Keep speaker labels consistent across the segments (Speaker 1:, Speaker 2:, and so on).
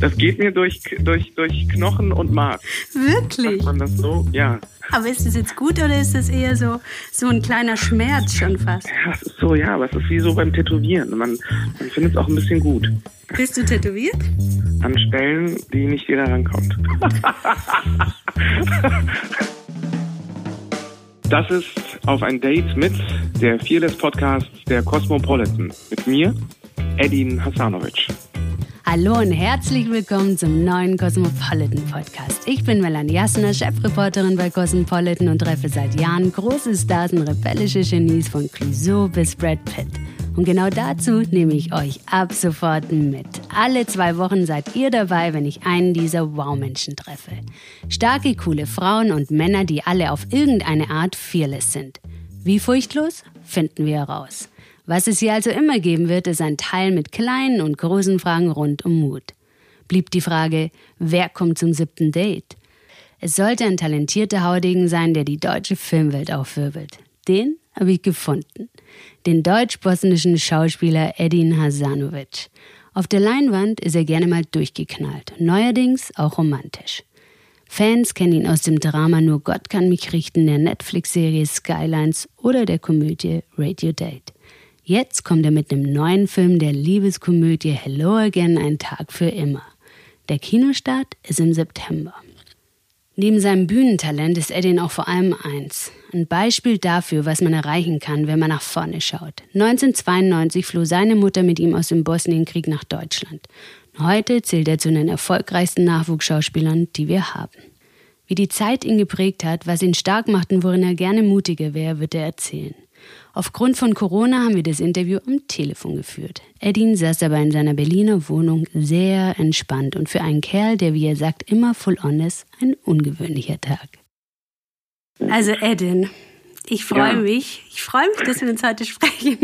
Speaker 1: Das geht mir durch, durch, durch Knochen und Mark.
Speaker 2: Wirklich?
Speaker 1: Sagt man das so? Ja.
Speaker 2: Aber ist das jetzt gut oder ist das eher so, so ein kleiner Schmerz schon fast?
Speaker 1: Ja, es ist so, ja, aber es ist wie so beim Tätowieren. Man, man findet es auch ein bisschen gut.
Speaker 2: Bist du tätowiert?
Speaker 1: An Stellen, die nicht jeder rankommt. das ist auf ein Date mit der Fearless Podcast der Cosmopolitan. Mit mir, Edin Hasanovic.
Speaker 2: Hallo und herzlich willkommen zum neuen Cosmopolitan Podcast. Ich bin Melanie Jasner, Chefreporterin bei Cosmopolitan und treffe seit Jahren große Stars und rebellische Genies von Clouseau bis Brad Pitt. Und genau dazu nehme ich euch ab sofort mit. Alle zwei Wochen seid ihr dabei, wenn ich einen dieser Wow-Menschen treffe. Starke, coole Frauen und Männer, die alle auf irgendeine Art fearless sind. Wie furchtlos? Finden wir heraus. Was es hier also immer geben wird, ist ein Teil mit kleinen und großen Fragen rund um Mut. Blieb die Frage, wer kommt zum siebten Date? Es sollte ein talentierter Haudegen sein, der die deutsche Filmwelt aufwirbelt. Den habe ich gefunden. Den deutsch-bosnischen Schauspieler Edin Hasanovic. Auf der Leinwand ist er gerne mal durchgeknallt, neuerdings auch romantisch. Fans kennen ihn aus dem Drama Nur Gott kann mich richten, der Netflix-Serie Skylines oder der Komödie Radio Date. Jetzt kommt er mit einem neuen Film der Liebeskomödie Hello Again, ein Tag für immer. Der Kinostart ist im September. Neben seinem Bühnentalent ist Edin auch vor allem eins. Ein Beispiel dafür, was man erreichen kann, wenn man nach vorne schaut. 1992 floh seine Mutter mit ihm aus dem Bosnienkrieg nach Deutschland. Heute zählt er zu den erfolgreichsten Nachwuchsschauspielern, die wir haben. Wie die Zeit ihn geprägt hat, was ihn stark macht und worin er gerne mutiger wäre, wird er erzählen. Aufgrund von Corona haben wir das Interview am Telefon geführt. Edin saß aber in seiner Berliner Wohnung sehr entspannt und für einen Kerl, der, wie er sagt, immer full on ist, ein ungewöhnlicher Tag. Also Edin, ich freue ja. mich. Ich freue mich, dass wir uns heute sprechen.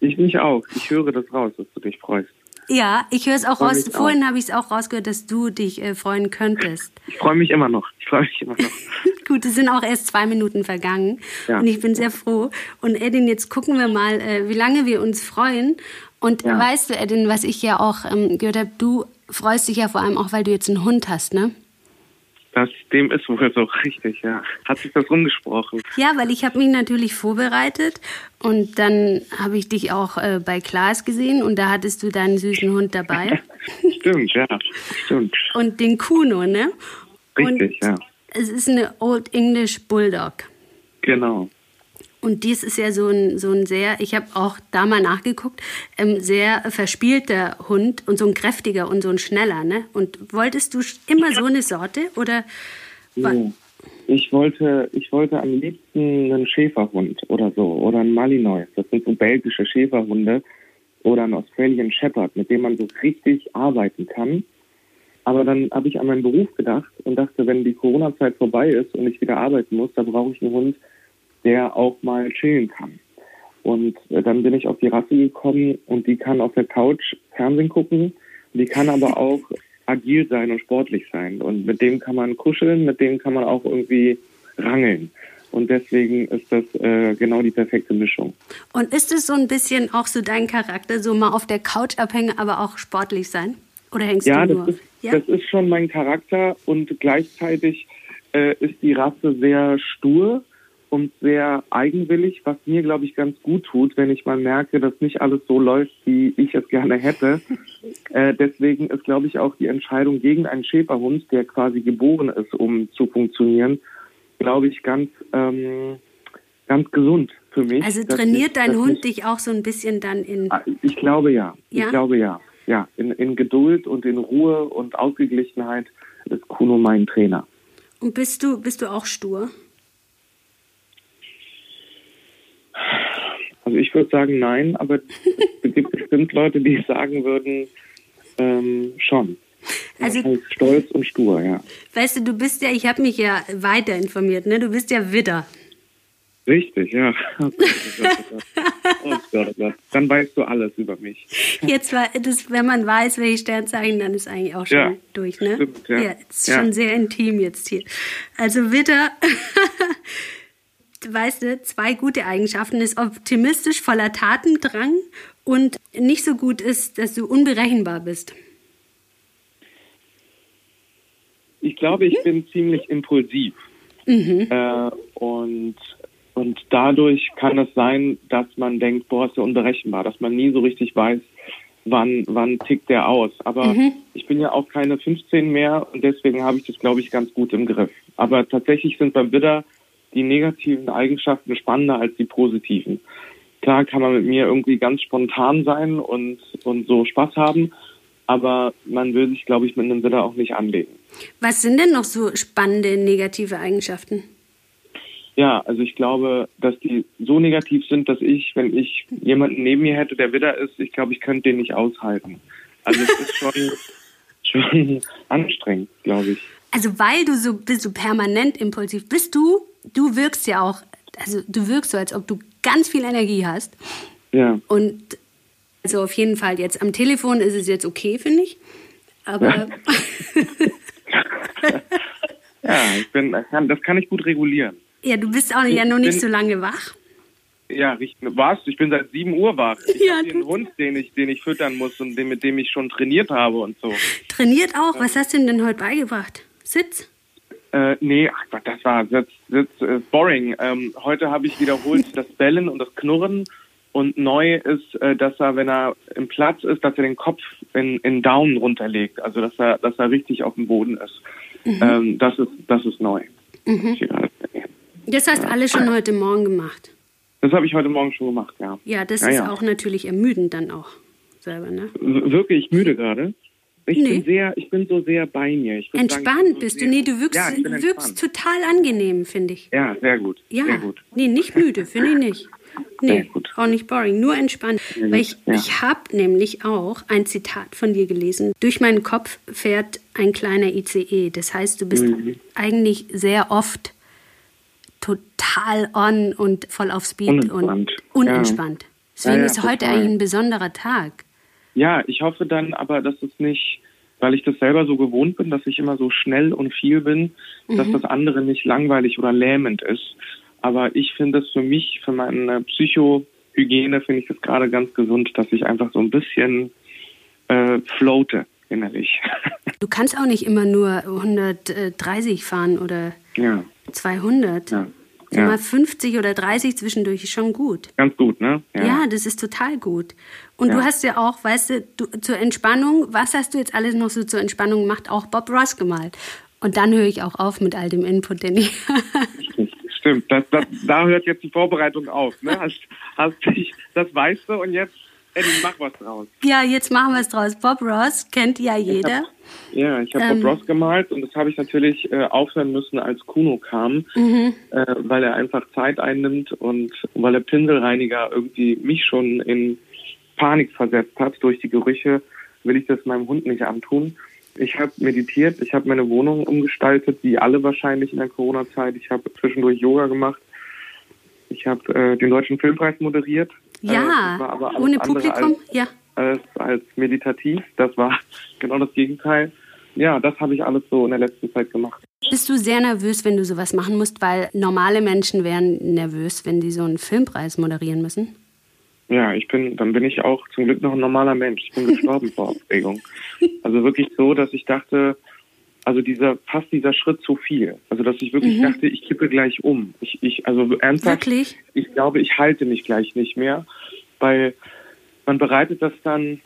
Speaker 1: Ich mich auch. Ich höre das raus, dass du dich freust.
Speaker 2: Ja, ich höre es auch raus. Vorhin habe ich es auch rausgehört, dass du dich äh, freuen könntest.
Speaker 1: Ich freue mich immer noch. Ich freue mich immer noch.
Speaker 2: Gut, es sind auch erst zwei Minuten vergangen ja. und ich bin sehr froh. Und Edin, jetzt gucken wir mal, äh, wie lange wir uns freuen. Und ja. weißt du, Edin, was ich ja auch ähm, gehört habe, du freust dich ja vor allem auch, weil du jetzt einen Hund hast, ne?
Speaker 1: Das, dem ist wohl so richtig, ja. Hat sich das rumgesprochen?
Speaker 2: Ja, weil ich habe mich natürlich vorbereitet und dann habe ich dich auch äh, bei Klaas gesehen und da hattest du deinen süßen Hund dabei.
Speaker 1: stimmt, ja, stimmt.
Speaker 2: Und den Kuno, ne?
Speaker 1: Richtig, und ja.
Speaker 2: Es ist eine Old English Bulldog.
Speaker 1: Genau.
Speaker 2: Und dies ist ja so ein, so ein sehr, ich habe auch da mal nachgeguckt, ähm, sehr verspielter Hund und so ein kräftiger und so ein schneller. Ne? Und wolltest du immer so eine Sorte oder?
Speaker 1: Nee. Ich wollte, ich wollte am liebsten einen Schäferhund oder so oder einen Malinois. Das sind so belgische Schäferhunde oder einen Australian Shepherd, mit dem man so richtig arbeiten kann. Aber dann habe ich an meinen Beruf gedacht und dachte, wenn die Corona-Zeit vorbei ist und ich wieder arbeiten muss, dann brauche ich einen Hund, der auch mal chillen kann. Und äh, dann bin ich auf die Rasse gekommen und die kann auf der Couch Fernsehen gucken, die kann aber auch agil sein und sportlich sein. Und mit dem kann man kuscheln, mit dem kann man auch irgendwie rangeln. Und deswegen ist das äh, genau die perfekte Mischung.
Speaker 2: Und ist es so ein bisschen auch so dein Charakter, so mal auf der Couch abhängen, aber auch sportlich sein? Oder hängst
Speaker 1: ja,
Speaker 2: du nur?
Speaker 1: Das ist, ja, das ist schon mein Charakter und gleichzeitig äh, ist die Rasse sehr stur und sehr eigenwillig, was mir, glaube ich, ganz gut tut, wenn ich mal merke, dass nicht alles so läuft, wie ich es gerne hätte. äh, deswegen ist, glaube ich, auch die Entscheidung gegen einen Schäferhund, der quasi geboren ist, um zu funktionieren, glaube ich, ganz, ähm, ganz gesund für mich.
Speaker 2: Also trainiert ich, dein Hund ich, dich auch so ein bisschen dann in.
Speaker 1: Ah, ich glaube ja. ja? Ich glaube ja. Ja, in, in Geduld und in Ruhe und Ausgeglichenheit ist Kuno mein Trainer.
Speaker 2: Und bist du, bist du auch stur?
Speaker 1: Also ich würde sagen nein, aber es gibt bestimmt Leute, die sagen würden, ähm, schon. Also stolz und stur, ja.
Speaker 2: Weißt du, du bist ja, ich habe mich ja weiter informiert, ne? Du bist ja Widder.
Speaker 1: Richtig, ja. Oh Gott, oh Gott. Dann weißt du alles über mich.
Speaker 2: Jetzt war das, wenn man weiß, welche Sternzeichen, dann ist eigentlich auch schon ja, durch, ne? Stimmt, ja. ja, ist ja. schon sehr intim jetzt hier. Also Widder weißt du, zwei gute Eigenschaften ist optimistisch, voller Tatendrang Und nicht so gut ist, dass du unberechenbar bist.
Speaker 1: Ich glaube, ich mhm. bin ziemlich impulsiv. Mhm. Äh, und, und dadurch kann es sein, dass man denkt, boah, ist ja unberechenbar, dass man nie so richtig weiß, wann, wann tickt der aus. Aber mhm. ich bin ja auch keine 15 mehr und deswegen habe ich das, glaube ich, ganz gut im Griff. Aber tatsächlich sind beim Widder die negativen Eigenschaften spannender als die positiven. Klar kann man mit mir irgendwie ganz spontan sein und, und so Spaß haben, aber man will sich, glaube ich, mit einem Widder auch nicht anlegen.
Speaker 2: Was sind denn noch so spannende negative Eigenschaften?
Speaker 1: Ja, also ich glaube, dass die so negativ sind, dass ich, wenn ich jemanden neben mir hätte, der Widder ist, ich glaube, ich könnte den nicht aushalten. Also es ist schon, schon anstrengend, glaube ich.
Speaker 2: Also weil du so bist, du permanent impulsiv bist du, du wirkst ja auch, also du wirkst so, als ob du ganz viel Energie hast.
Speaker 1: Ja.
Speaker 2: Und also auf jeden Fall jetzt am Telefon ist es jetzt okay, finde ich. Aber. Ja.
Speaker 1: ja, ich bin, das kann ich gut regulieren.
Speaker 2: Ja, du bist auch ja noch nicht so lange wach.
Speaker 1: Ja, was? Ich bin seit 7 Uhr wach. Ich ja, habe einen Hund, den ich, den ich füttern muss und den, mit dem ich schon trainiert habe und so.
Speaker 2: Trainiert auch? Was hast du denn, denn heute beigebracht? Sitz?
Speaker 1: Äh, nee, ach Gott, das war Sitz, Sitz äh, boring. Ähm, heute habe ich wiederholt das Bellen und das Knurren und neu ist, äh, dass er, wenn er im Platz ist, dass er den Kopf in, in Down runterlegt. Also dass er, dass er richtig auf dem Boden ist. Mhm. Ähm, das ist, das ist neu.
Speaker 2: Mhm. Das hast du alles schon heute Morgen gemacht.
Speaker 1: Das habe ich heute Morgen schon gemacht, ja.
Speaker 2: Ja, das ja, ist ja. auch natürlich ermüdend dann auch selber, ne?
Speaker 1: Wirklich müde gerade? Ich nee. bin sehr, ich bin so sehr bei mir.
Speaker 2: entspannt sagen, so bist du? Nee, du wirkst, ja, wirkst total angenehm, finde ich.
Speaker 1: Ja, sehr gut.
Speaker 2: Ja,
Speaker 1: sehr gut.
Speaker 2: nee, nicht müde, finde ich nicht. Nee, auch nicht boring, nur entspannt. Ja, Weil ich, ja. ich habe nämlich auch ein Zitat von dir gelesen. Durch meinen Kopf fährt ein kleiner ICE. Das heißt, du bist mhm. eigentlich sehr oft total on und voll auf Speed unentspannt. und unentspannt. Deswegen ja, ist heute eigentlich ein besonderer Tag.
Speaker 1: Ja, ich hoffe dann aber, dass es nicht, weil ich das selber so gewohnt bin, dass ich immer so schnell und viel bin, mhm. dass das andere nicht langweilig oder lähmend ist. Aber ich finde es für mich, für meine Psychohygiene, finde ich es gerade ganz gesund, dass ich einfach so ein bisschen äh, floate innerlich.
Speaker 2: Du kannst auch nicht immer nur 130 fahren oder ja. 200. Ja. Ja. Mal 50 oder 30 zwischendurch ist schon gut.
Speaker 1: Ganz gut, ne?
Speaker 2: Ja, ja das ist total gut. Und ja. du hast ja auch, weißt du, du, zur Entspannung, was hast du jetzt alles noch so zur Entspannung gemacht? Auch Bob Ross gemalt. Und dann höre ich auch auf mit all dem Input, den ich.
Speaker 1: Stimmt, das, das, da hört jetzt die Vorbereitung auf. Ne? Hast, hast dich, das weißt du und jetzt, Eddie, mach was draus.
Speaker 2: Ja, jetzt machen wir es draus. Bob Ross kennt ja jeder.
Speaker 1: Ich hab, ja, ich habe ähm, Bob Ross gemalt und das habe ich natürlich äh, aufhören müssen, als Kuno kam, mhm. äh, weil er einfach Zeit einnimmt und weil der Pinselreiniger irgendwie mich schon in Panik versetzt hat durch die Gerüche, will ich das meinem Hund nicht antun. Ich habe meditiert, ich habe meine Wohnung umgestaltet, wie alle wahrscheinlich in der Corona-Zeit. Ich habe zwischendurch Yoga gemacht. Ich habe äh, den Deutschen Filmpreis moderiert.
Speaker 2: Ja, äh, ohne Publikum,
Speaker 1: als,
Speaker 2: ja.
Speaker 1: Als, als meditativ. Das war genau das Gegenteil. Ja, das habe ich alles so in der letzten Zeit gemacht.
Speaker 2: Bist du sehr nervös, wenn du sowas machen musst? Weil normale Menschen wären nervös, wenn die so einen Filmpreis moderieren müssen.
Speaker 1: Ja, ich bin, dann bin ich auch zum Glück noch ein normaler Mensch. Ich bin gestorben vor Aufregung. Also wirklich so, dass ich dachte, also dieser, fast dieser Schritt zu viel. Also dass ich wirklich mhm. dachte, ich kippe gleich um. Ich, ich, also ernsthaft,
Speaker 2: wirklich?
Speaker 1: ich glaube, ich halte mich gleich nicht mehr, weil man bereitet das dann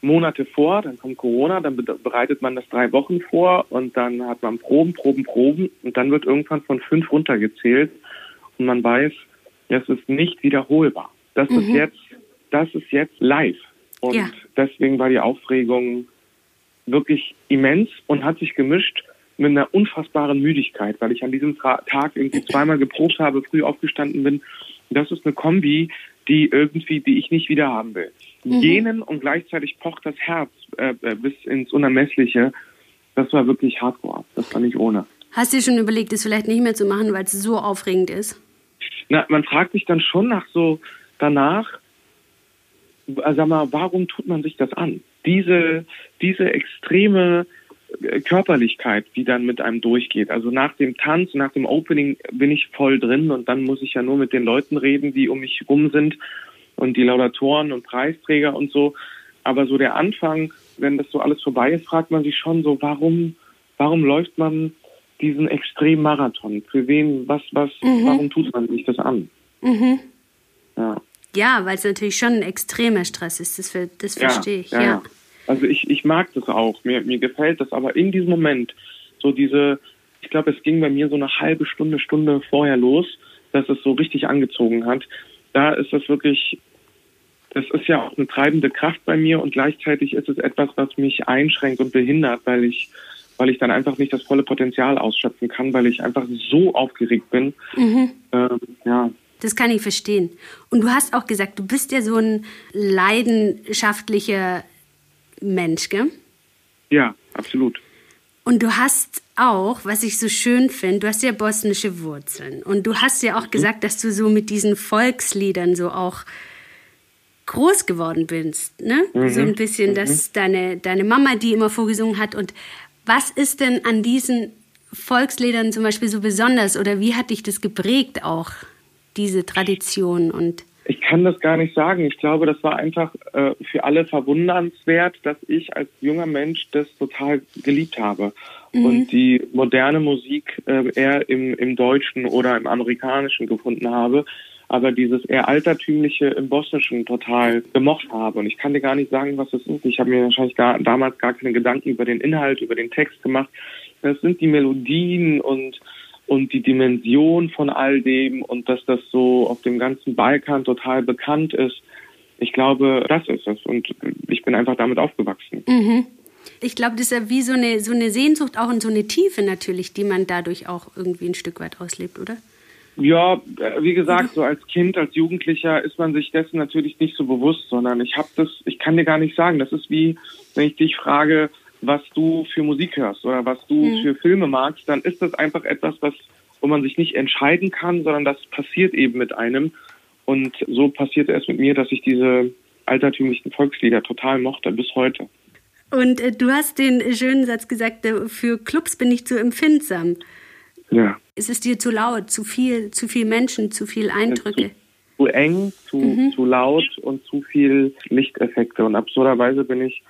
Speaker 1: Monate vor, dann kommt Corona, dann bereitet man das drei Wochen vor und dann hat man Proben, Proben, Proben und dann wird irgendwann von fünf runtergezählt und man weiß, es ist nicht wiederholbar. Das mhm. ist jetzt das ist jetzt live. Und ja. deswegen war die Aufregung wirklich immens und hat sich gemischt mit einer unfassbaren Müdigkeit, weil ich an diesem Tag irgendwie zweimal geprobt habe, früh aufgestanden bin. Das ist eine Kombi, die irgendwie, die ich nicht wieder haben will. Mhm. Genen und gleichzeitig pocht das Herz äh, äh, bis ins Unermessliche. Das war wirklich hardcore. Das war nicht ohne.
Speaker 2: Hast du dir schon überlegt, es vielleicht nicht mehr zu machen, weil es so aufregend ist?
Speaker 1: Na, man fragt sich dann schon nach so danach, sag mal, warum tut man sich das an? Diese, diese extreme äh, Körperlichkeit, die dann mit einem durchgeht. Also nach dem Tanz, nach dem Opening bin ich voll drin und dann muss ich ja nur mit den Leuten reden, die um mich rum sind. und die Laudatoren und Preisträger und so. Aber so der Anfang, wenn das so alles vorbei ist, fragt man sich schon so, warum, warum läuft man diesen Extremmarathon? Für wen, was, was, mhm. warum tut man sich das an?
Speaker 2: Mhm. Ja. Ja, weil es natürlich schon ein extremer Stress ist, das, das verstehe ich, ja. ja.
Speaker 1: Also ich, ich mag das auch, mir, mir gefällt das, aber in diesem Moment, so diese, ich glaube, es ging bei mir so eine halbe Stunde, Stunde vorher los, dass es so richtig angezogen hat. Da ist es wirklich, das ist ja auch eine treibende Kraft bei mir und gleichzeitig ist es etwas, was mich einschränkt und behindert, weil ich, weil ich dann einfach nicht das volle Potenzial ausschöpfen kann, weil ich einfach so aufgeregt bin. Mhm. Ähm, ja.
Speaker 2: Das kann ich verstehen. Und du hast auch gesagt, du bist ja so ein leidenschaftlicher Mensch, gell?
Speaker 1: Ja, absolut.
Speaker 2: Und du hast auch, was ich so schön finde, du hast ja bosnische Wurzeln. Und du hast ja auch mhm. gesagt, dass du so mit diesen Volksliedern so auch groß geworden bist. Ne? Mhm. So ein bisschen, dass mhm. deine, deine Mama die immer vorgesungen hat. Und was ist denn an diesen Volksliedern zum Beispiel so besonders? Oder wie hat dich das geprägt auch, diese Tradition? Und
Speaker 1: ich kann das gar nicht sagen. Ich glaube, das war einfach äh, für alle verwundernswert, dass ich als junger Mensch das total geliebt habe. Mhm. Und die moderne Musik äh, eher im, im Deutschen oder im Amerikanischen gefunden habe, aber dieses eher altertümliche im Bosnischen total gemocht habe. Und ich kann dir gar nicht sagen, was das ist. Ich habe mir wahrscheinlich gar, damals gar keine Gedanken über den Inhalt, über den Text gemacht. Das sind die Melodien und und die Dimension von all dem und dass das so auf dem ganzen Balkan total bekannt ist. Ich glaube, das ist es und ich bin einfach damit aufgewachsen.
Speaker 2: Mhm. Ich glaube, das ist ja wie so eine, so eine Sehnsucht auch und so eine Tiefe natürlich, die man dadurch auch irgendwie ein Stück weit auslebt, oder?
Speaker 1: Ja, äh, wie gesagt, so als Kind, als Jugendlicher ist man sich dessen natürlich nicht so bewusst, sondern ich habe das, ich kann dir gar nicht sagen, das ist wie, wenn ich dich frage, was du für Musik hörst oder was du mhm. für Filme magst, dann ist das einfach etwas, was, wo man sich nicht entscheiden kann, sondern das passiert eben mit einem. Und so passierte es mit mir, dass ich diese altertümlichen Volkslieder total mochte, bis heute.
Speaker 2: Und äh, du hast den schönen Satz gesagt, äh, für Clubs bin ich zu empfindsam.
Speaker 1: Ja.
Speaker 2: Ist es dir zu laut, zu viel, zu viel Menschen, zu viel Eindrücke? Ja,
Speaker 1: zu, zu, eng, zu, mhm. zu laut und zu viel Lichteffekte. Und absurderweise bin ich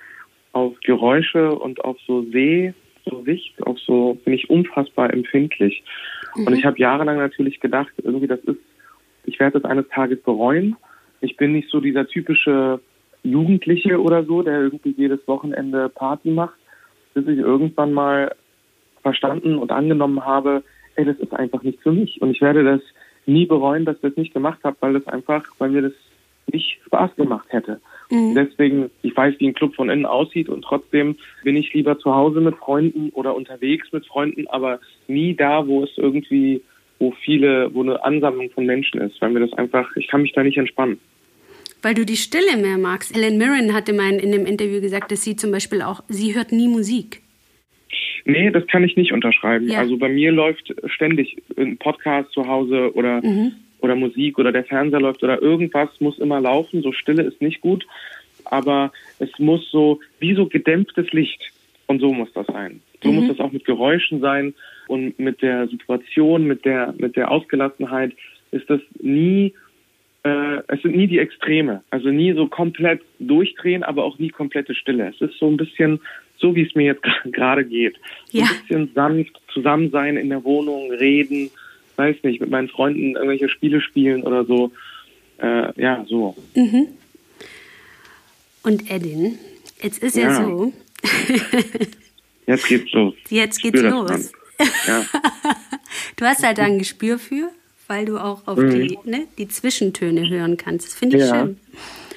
Speaker 1: auf Geräusche und auf so See, so Sicht, auf so bin ich unfassbar empfindlich. Mhm. Und ich habe jahrelang natürlich gedacht, irgendwie das ist, ich werde das eines Tages bereuen. Ich bin nicht so dieser typische Jugendliche oder so, der irgendwie jedes Wochenende Party macht, bis ich irgendwann mal verstanden und angenommen habe, ey, das ist einfach nicht für mich. Und ich werde das nie bereuen, dass ich das nicht gemacht habe, weil das einfach, weil mir das nicht Spaß gemacht hätte. Mhm. Deswegen, ich weiß, wie ein Club von innen aussieht und trotzdem bin ich lieber zu Hause mit Freunden oder unterwegs mit Freunden, aber nie da, wo es irgendwie, wo viele, wo eine Ansammlung von Menschen ist, weil mir das einfach, ich kann mich da nicht entspannen.
Speaker 2: Weil du die Stille mehr magst. Helen Mirren hatte mal in dem Interview gesagt, dass sie zum Beispiel auch, sie hört nie Musik.
Speaker 1: Nee, das kann ich nicht unterschreiben. Ja. Also bei mir läuft ständig ein Podcast zu Hause oder mhm oder Musik oder der Fernseher läuft oder irgendwas muss immer laufen. So Stille ist nicht gut, aber es muss so wie so gedämpftes Licht und so muss das sein. So mhm. muss das auch mit Geräuschen sein und mit der Situation, mit der mit der Ausgelassenheit ist das nie äh, es sind nie die Extreme, also nie so komplett durchdrehen, aber auch nie komplette Stille. Es ist so ein bisschen so, wie es mir jetzt gerade geht. Ja. Ein bisschen sanft zusammen sein in der Wohnung, reden, weiß nicht, mit meinen Freunden irgendwelche Spiele spielen oder so. Äh, ja, so.
Speaker 2: Mhm. Und Edin, jetzt ist ja, ja so.
Speaker 1: jetzt geht's los.
Speaker 2: Jetzt geht's los. Ja. du hast halt ein Gespür für, weil du auch auf mhm. die, ne, die Zwischentöne hören kannst. Das finde ich ja. schön.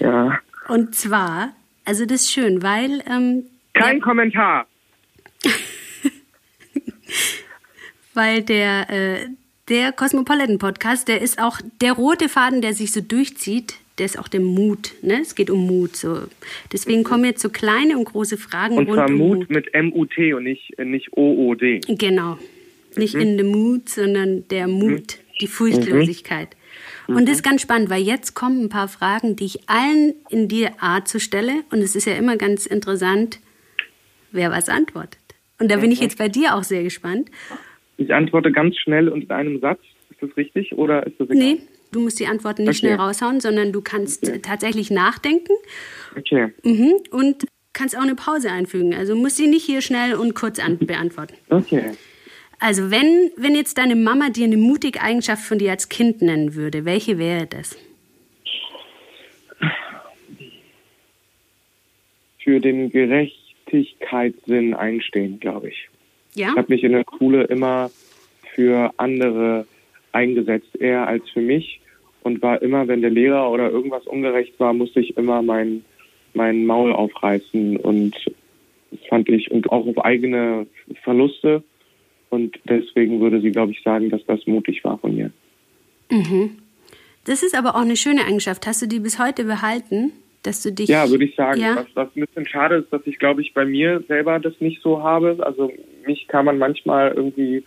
Speaker 1: Ja.
Speaker 2: Und zwar, also das ist schön, weil. Ähm,
Speaker 1: Kein Kommentar.
Speaker 2: weil der, äh, der Cosmopolitan Podcast, der ist auch der rote Faden, der sich so durchzieht. Der ist auch der Mut. Ne? Es geht um Mut. So. Deswegen kommen jetzt so kleine und große Fragen.
Speaker 1: Und zwar Mut, Mut mit M-U-T und nicht, nicht O-O-D.
Speaker 2: Genau. Nicht mhm. in the Mut, sondern der mhm. Mut, mhm. die Furchtlosigkeit. Mhm. Und das ist ganz spannend, weil jetzt kommen ein paar Fragen, die ich allen in dir Art zu stelle. Und es ist ja immer ganz interessant, wer was antwortet. Und da bin ich jetzt bei dir auch sehr gespannt.
Speaker 1: Ich antworte ganz schnell und in einem Satz. Ist das richtig oder ist das egal?
Speaker 2: Nee, Du musst die Antworten nicht okay. schnell raushauen, sondern du kannst okay. tatsächlich nachdenken.
Speaker 1: Okay.
Speaker 2: Mhm. Und kannst auch eine Pause einfügen. Also musst sie nicht hier schnell und kurz beantworten.
Speaker 1: Okay.
Speaker 2: Also wenn, wenn jetzt deine Mama dir eine mutige Eigenschaft von dir als Kind nennen würde, welche wäre das?
Speaker 1: Für den Gerechtigkeitssinn einstehen, glaube ich.
Speaker 2: Ja.
Speaker 1: Ich habe mich in der Schule immer für andere eingesetzt, eher als für mich. Und war immer, wenn der Lehrer oder irgendwas ungerecht war, musste ich immer mein, mein Maul aufreißen. Und das fand ich, und auch auf eigene Verluste. Und deswegen würde sie, glaube ich, sagen, dass das mutig war von mir.
Speaker 2: Mhm. Das ist aber auch eine schöne Eigenschaft. Hast du die bis heute behalten? Dass du dich.
Speaker 1: Ja, würde ich sagen. Ja. Was, was ein bisschen schade ist, dass ich, glaube ich, bei mir selber das nicht so habe. Also mich kann man manchmal irgendwie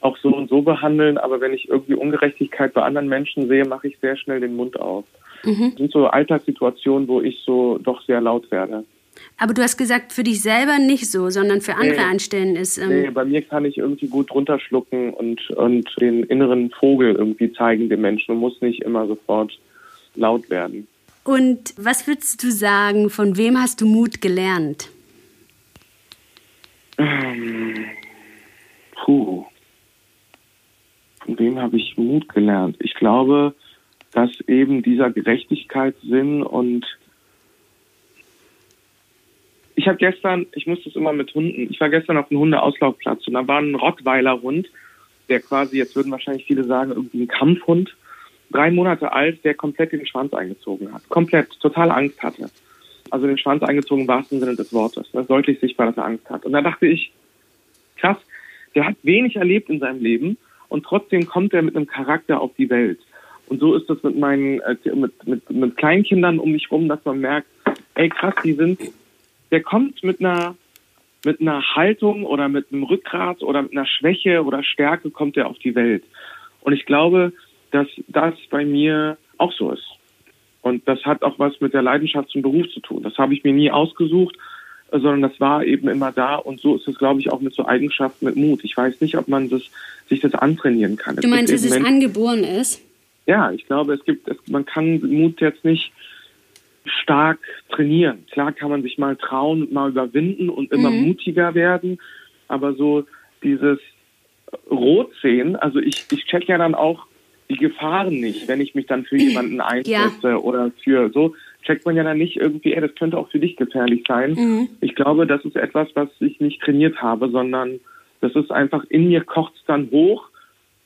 Speaker 1: auch so und so behandeln, aber wenn ich irgendwie Ungerechtigkeit bei anderen Menschen sehe, mache ich sehr schnell den Mund auf. Mhm. Das sind so Alltagssituationen, wo ich so doch sehr laut werde.
Speaker 2: Aber du hast gesagt, für dich selber nicht so, sondern für andere nee. einstellen ist.
Speaker 1: Ähm nee, bei mir kann ich irgendwie gut runterschlucken und, und den inneren Vogel irgendwie zeigen dem Menschen und muss nicht immer sofort laut werden.
Speaker 2: Und was würdest du sagen, von wem hast du Mut gelernt?
Speaker 1: Ähm, puh. Von wem habe ich Mut gelernt? Ich glaube, dass eben dieser Gerechtigkeitssinn und ich habe gestern, ich muss das immer mit Hunden, ich war gestern auf einem Hundeauslaufplatz und da war ein Rottweiler-Hund, der quasi, jetzt würden wahrscheinlich viele sagen, irgendwie ein Kampfhund, drei Monate alt, der komplett den Schwanz eingezogen hat. Komplett, total Angst hatte. Also den Schwanz eingezogen im wahrsten Sinne des Wortes. Das ist deutlich sichtbar, dass er Angst hat. Und da dachte ich, krass, der hat wenig erlebt in seinem Leben und trotzdem kommt er mit einem Charakter auf die Welt. Und so ist es mit meinen, äh, mit, mit, mit Kleinkindern um mich rum, dass man merkt, ey krass, die sind, der kommt mit einer, mit einer Haltung oder mit einem Rückgrat oder mit einer Schwäche oder Stärke kommt er auf die Welt. Und ich glaube, dass das bei mir auch so ist. Und das hat auch was mit der Leidenschaft zum Beruf zu tun. Das habe ich mir nie ausgesucht, sondern das war eben immer da. Und so ist es, glaube ich, auch mit so Eigenschaften mit Mut. Ich weiß nicht, ob man das, sich das antrainieren kann.
Speaker 2: Du meinst, dass es Menschen, angeboren ist?
Speaker 1: Ja, ich glaube, es gibt, es, man kann Mut jetzt nicht stark trainieren. Klar kann man sich mal trauen und mal überwinden und immer mhm. mutiger werden, aber so dieses Rot sehen, also ich, ich check ja dann auch, die Gefahren nicht, wenn ich mich dann für jemanden einsetze ja. oder für so, checkt man ja dann nicht irgendwie, ey, das könnte auch für dich gefährlich sein. Mhm. Ich glaube, das ist etwas, was ich nicht trainiert habe, sondern das ist einfach in mir kocht es dann hoch,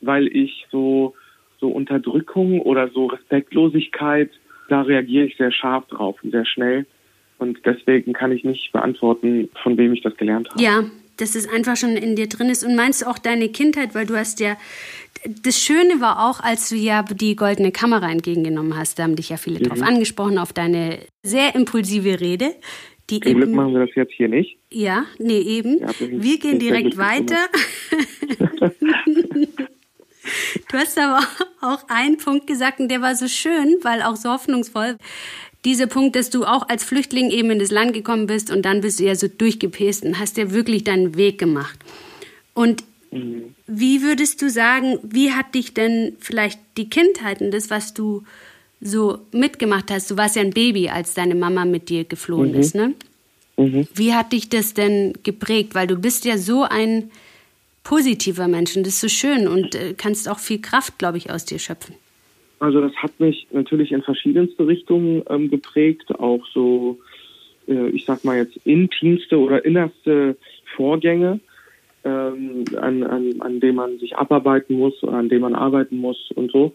Speaker 1: weil ich so, so Unterdrückung oder so Respektlosigkeit, da reagiere ich sehr scharf drauf und sehr schnell. Und deswegen kann ich nicht beantworten, von wem ich das gelernt habe.
Speaker 2: Ja, dass es einfach schon in dir drin ist. Und meinst du auch deine Kindheit, weil du hast ja, das Schöne war auch, als du ja die goldene Kamera entgegengenommen hast, da haben dich ja viele mhm. drauf angesprochen, auf deine sehr impulsive Rede.
Speaker 1: Die Zum eben, Glück machen wir das jetzt hier nicht.
Speaker 2: Ja, nee, eben. Ja, wir gehen direkt weiter. du hast aber auch einen Punkt gesagt und der war so schön, weil auch so hoffnungsvoll dieser Punkt, dass du auch als Flüchtling eben in das Land gekommen bist und dann bist du ja so durchgepäst und hast ja wirklich deinen Weg gemacht. Und mhm. wie würdest du sagen, wie hat dich denn vielleicht die Kindheit und das, was du so mitgemacht hast, du warst ja ein Baby, als deine Mama mit dir geflohen mhm. ist, ne? Mhm. Wie hat dich das denn geprägt? Weil du bist ja so ein positiver Mensch und das ist so schön und äh, kannst auch viel Kraft, glaube ich, aus dir schöpfen.
Speaker 1: Also das hat mich natürlich in verschiedenste Richtungen ähm, geprägt, auch so, äh, ich sag mal jetzt intimste oder innerste Vorgänge, ähm, an, an, an denen man sich abarbeiten muss oder an denen man arbeiten muss und so,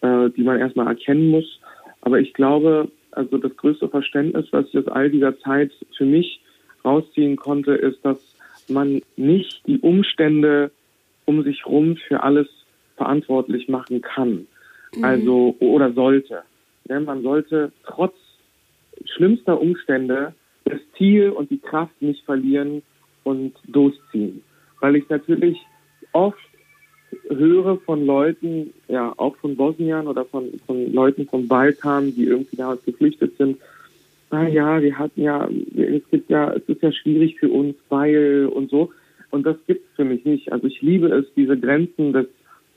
Speaker 1: äh, die man erstmal erkennen muss. Aber ich glaube, also das größte Verständnis, was ich aus all dieser Zeit für mich rausziehen konnte, ist, dass man nicht die Umstände um sich rum für alles verantwortlich machen kann. Mhm. Also, oder sollte. Ja, man sollte trotz schlimmster Umstände das Ziel und die Kraft nicht verlieren und durchziehen. Weil ich natürlich oft höre von Leuten, ja, auch von Bosnien oder von, von Leuten vom Balkan, die irgendwie damals geflüchtet sind, ah ja, wir hatten ja, es gibt ja, es ist ja schwierig für uns, weil und so. Und das gibt es für mich nicht. Also ich liebe es, diese Grenzen des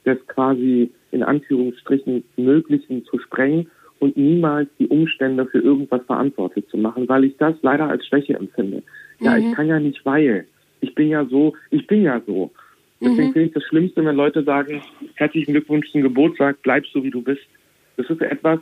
Speaker 1: des quasi in Anführungsstrichen Möglichen zu sprengen und niemals die Umstände für irgendwas verantwortlich zu machen, weil ich das leider als Schwäche empfinde. Ja, mhm. ich kann ja nicht weil. Ich bin ja so, ich bin ja so. Deswegen mhm. finde ich das Schlimmste, wenn Leute sagen, herzlichen Glückwunsch zum Geburtstag, bleib so wie du bist. Das ist etwas,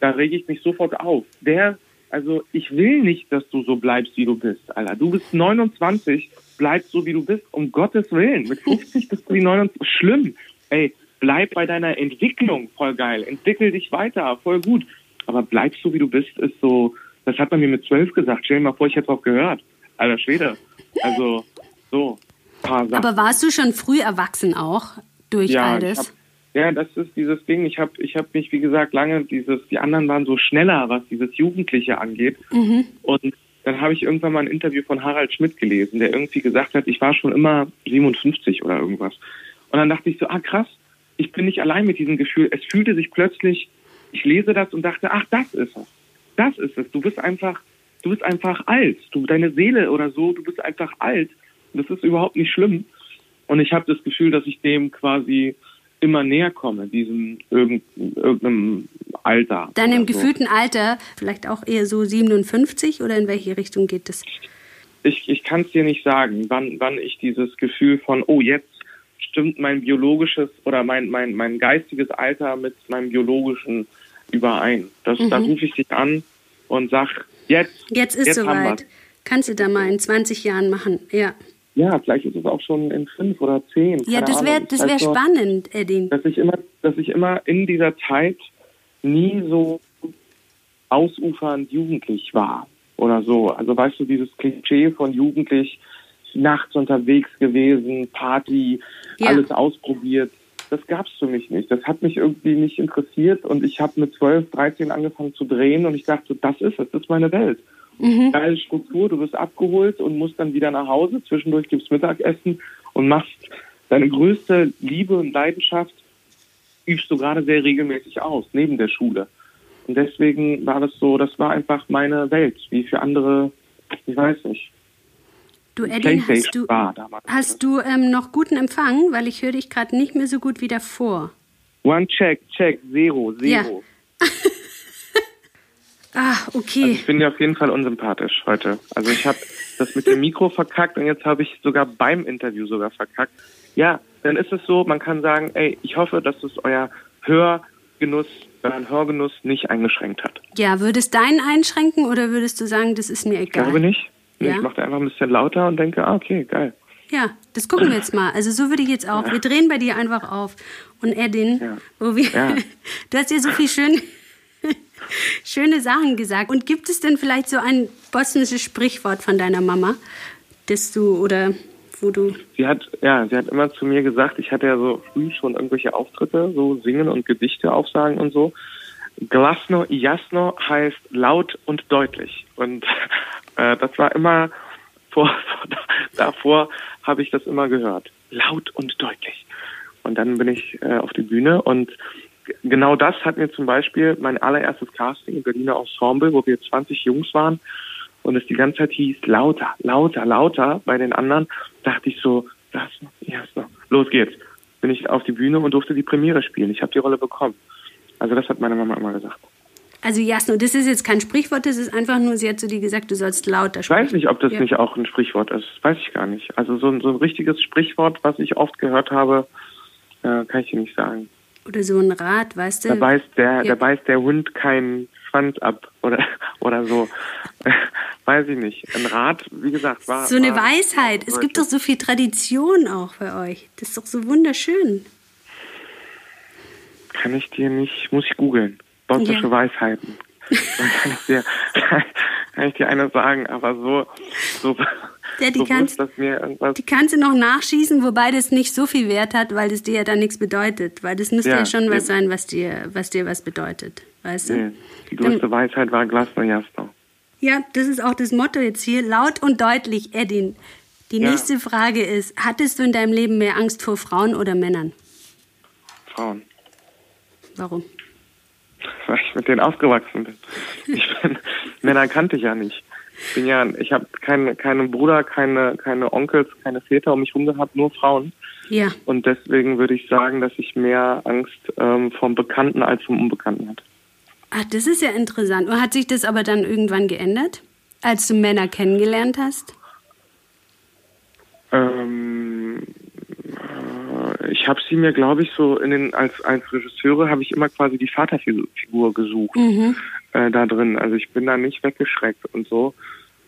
Speaker 1: da rege ich mich sofort auf. Wer, also ich will nicht, dass du so bleibst, wie du bist, Alter. Du bist 29, bleib so, wie du bist, um Gottes Willen. Mit 50 bist du die 29. Schlimm. Ey, bleib bei deiner Entwicklung, voll geil. Entwickel dich weiter, voll gut. Aber bleib so, wie du bist, ist so, das hat man mir mit zwölf gesagt. Stell dir mal vor, ich hätte drauf gehört. Alter Schwede. Also, so.
Speaker 2: Aber warst du schon früh erwachsen auch durch
Speaker 1: ja,
Speaker 2: all das?
Speaker 1: Ja, das ist dieses Ding. Ich habe ich hab mich, wie gesagt, lange dieses, die anderen waren so schneller, was dieses Jugendliche angeht. Mhm. Und dann habe ich irgendwann mal ein Interview von Harald Schmidt gelesen, der irgendwie gesagt hat, ich war schon immer 57 oder irgendwas. Und dann dachte ich so, ah krass, ich bin nicht allein mit diesem Gefühl. Es fühlte sich plötzlich, ich lese das und dachte, ach, das ist es. Das ist es. Du bist einfach, du bist einfach alt. Du, deine Seele oder so, du bist einfach alt. Das ist überhaupt nicht schlimm. Und ich habe das Gefühl, dass ich dem quasi immer näher komme, diesem irgendeinem Alter.
Speaker 2: Deinem so. gefühlten Alter, vielleicht auch eher so 57 oder in welche Richtung geht es?
Speaker 1: Ich, ich kann es dir nicht sagen, wann, wann ich dieses Gefühl von, oh, jetzt stimmt mein biologisches oder mein, mein, mein geistiges Alter mit meinem biologischen überein. Das, mhm. Da rufe ich dich an und sag, jetzt.
Speaker 2: Jetzt ist jetzt soweit. Kannst du da mal in 20 Jahren machen, ja.
Speaker 1: Ja, vielleicht ist es auch schon in fünf oder zehn.
Speaker 2: Ja, das wäre das wär spannend, Edin.
Speaker 1: Dass ich immer, dass ich immer in dieser Zeit nie so ausufernd jugendlich war oder so. Also weißt du, dieses Klischee von jugendlich nachts unterwegs gewesen, Party, ja. alles ausprobiert. Das gab es für mich nicht. Das hat mich irgendwie nicht interessiert und ich habe mit 12, 13 angefangen zu drehen und ich dachte, das ist es, das ist meine Welt. Mhm. Geile Struktur, du wirst abgeholt und musst dann wieder nach Hause. Zwischendurch gibt's Mittagessen und machst deine größte Liebe und Leidenschaft übst du gerade sehr regelmäßig aus, neben der Schule. Und deswegen war das so, das war einfach meine Welt, wie für andere, ich weiß nicht.
Speaker 2: Du, Eddie, hast du, hast du ähm, noch guten Empfang? Weil ich höre dich gerade nicht mehr so gut wie davor.
Speaker 1: One check, check, zero, zero. Ja.
Speaker 2: Ah, okay.
Speaker 1: Also ich bin dir auf jeden Fall unsympathisch heute. Also ich habe das mit dem Mikro verkackt und jetzt habe ich sogar beim Interview sogar verkackt. Ja, dann ist es so, man kann sagen, ey, ich hoffe, dass es euer Hörgenuss, euren Hörgenuss nicht eingeschränkt hat.
Speaker 2: Ja, würdest deinen einschränken oder würdest du sagen, das ist mir egal? Ich
Speaker 1: glaube nicht. Ja? Ich mache einfach ein bisschen lauter und denke, ah, okay, geil.
Speaker 2: Ja, das gucken wir jetzt mal. Also so würde ich jetzt auch. Ja. Wir drehen bei dir einfach auf. Und Edin, ja. wo wir, ja. du hast ja so viel schön schöne Sachen gesagt. Und gibt es denn vielleicht so ein bosnisches Sprichwort von deiner Mama, das du oder wo du.
Speaker 1: Sie hat, ja, sie hat immer zu mir gesagt, ich hatte ja so früh schon irgendwelche Auftritte, so singen und Gedichte aufsagen und so. Glasno i jasno heißt laut und deutlich. Und äh, das war immer vor, davor habe ich das immer gehört. Laut und deutlich. Und dann bin ich äh, auf die Bühne und genau das hat mir zum Beispiel mein allererstes Casting im Berliner Ensemble, wo wir 20 Jungs waren und es die ganze Zeit hieß, lauter, lauter, lauter bei den anderen, dachte ich so, erst noch. Los geht's. Bin ich auf die Bühne und durfte die Premiere spielen. Ich habe die Rolle bekommen. Also das hat meine Mama immer gesagt.
Speaker 2: Also Jasno, das ist jetzt kein Sprichwort, das ist einfach nur, sie hat zu dir gesagt, du sollst lauter sprechen.
Speaker 1: Ich weiß nicht, ob das ja. nicht auch ein Sprichwort ist. Weiß ich gar nicht. Also so, so ein richtiges Sprichwort, was ich oft gehört habe, äh, kann ich dir nicht sagen.
Speaker 2: Oder so ein Rad, weißt du?
Speaker 1: Da beißt der, ja. da beißt der Hund keinen Schwanz ab oder, oder so. Weiß ich nicht. Ein Rad, wie gesagt, war.
Speaker 2: So eine war, Weisheit. Es gibt doch so viel Tradition auch bei euch. Das ist doch so wunderschön.
Speaker 1: Kann ich dir nicht, muss ich googeln. Bosnische ja. Weisheiten. Dann kann ich dir, kann ich dir eine sagen, aber so, so
Speaker 2: ja, die, kannst, die kannst du noch nachschießen, wobei das nicht so viel Wert hat, weil das dir ja dann nichts bedeutet. Weil das müsste ja, ja schon was sein, was dir, was dir was bedeutet. Weißt du? Nee,
Speaker 1: die größte dann, Weisheit war Glasner Jasno.
Speaker 2: Ja, das ist auch das Motto jetzt hier. Laut und deutlich, Edin. Die ja. nächste Frage ist, hattest du in deinem Leben mehr Angst vor Frauen oder Männern?
Speaker 1: Frauen.
Speaker 2: Warum?
Speaker 1: Weil ich mit denen aufgewachsen bin. Ich bin Männer kannte ich ja nicht bin ja, ich habe keine, keinen Bruder, keine, keine Onkels, keine Väter um mich herum gehabt, nur Frauen.
Speaker 2: Ja.
Speaker 1: Und deswegen würde ich sagen, dass ich mehr Angst ähm, vom Bekannten als vom Unbekannten hatte.
Speaker 2: Ach, das ist ja interessant. Und hat sich das aber dann irgendwann geändert, als du Männer kennengelernt hast?
Speaker 1: Ähm, äh, ich habe sie mir, glaube ich, so in den als als Regisseure habe ich immer quasi die Vaterfigur gesucht
Speaker 2: Mhm.
Speaker 1: äh, da drin. Also ich bin da nicht weggeschreckt und so.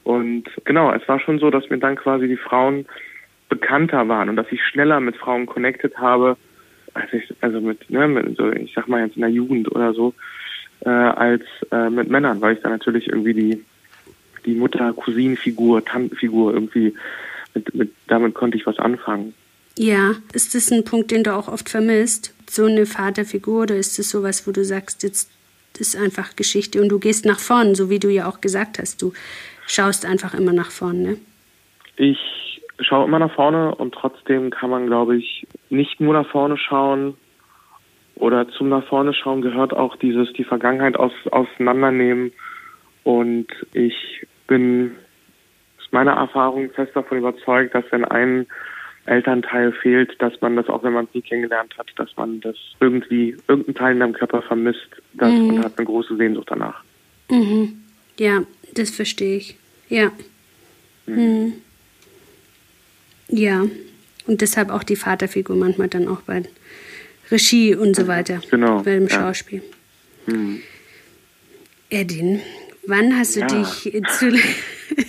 Speaker 1: Und genau, es war schon so, dass mir dann quasi die Frauen bekannter waren und dass ich schneller mit Frauen connected habe, als ich, also mit, ne, mit so, ich sag mal jetzt in der Jugend oder so, äh, als äh, mit Männern, weil ich da natürlich irgendwie die die Mutter-Cousin-Figur, Tantenfigur irgendwie mit, mit damit konnte ich was anfangen.
Speaker 2: Ja, ist das ein Punkt, den du auch oft vermisst? So eine Vaterfigur oder ist das sowas, wo du sagst, jetzt ist einfach Geschichte und du gehst nach vorn, so wie du ja auch gesagt hast, du schaust einfach immer nach vorn, ne?
Speaker 1: Ich schaue immer nach vorne und trotzdem kann man, glaube ich, nicht nur nach vorne schauen oder zum nach vorne schauen gehört auch dieses die Vergangenheit aus, auseinandernehmen und ich bin aus meiner Erfahrung fest davon überzeugt, dass wenn ein Elternteil fehlt, dass man das auch wenn man es nie kennengelernt hat, dass man das irgendwie irgendeinen Teil in deinem Körper vermisst das
Speaker 2: Mhm.
Speaker 1: und hat eine große Sehnsucht danach.
Speaker 2: Mhm. Ja, das verstehe ich. Ja. Mhm. Ja. Und deshalb auch die Vaterfigur manchmal dann auch bei Regie und so weiter.
Speaker 1: Genau,
Speaker 2: Bei dem
Speaker 1: ja.
Speaker 2: Schauspiel.
Speaker 1: Hm.
Speaker 2: Edin, wann hast du
Speaker 1: Ja.
Speaker 2: dich zu.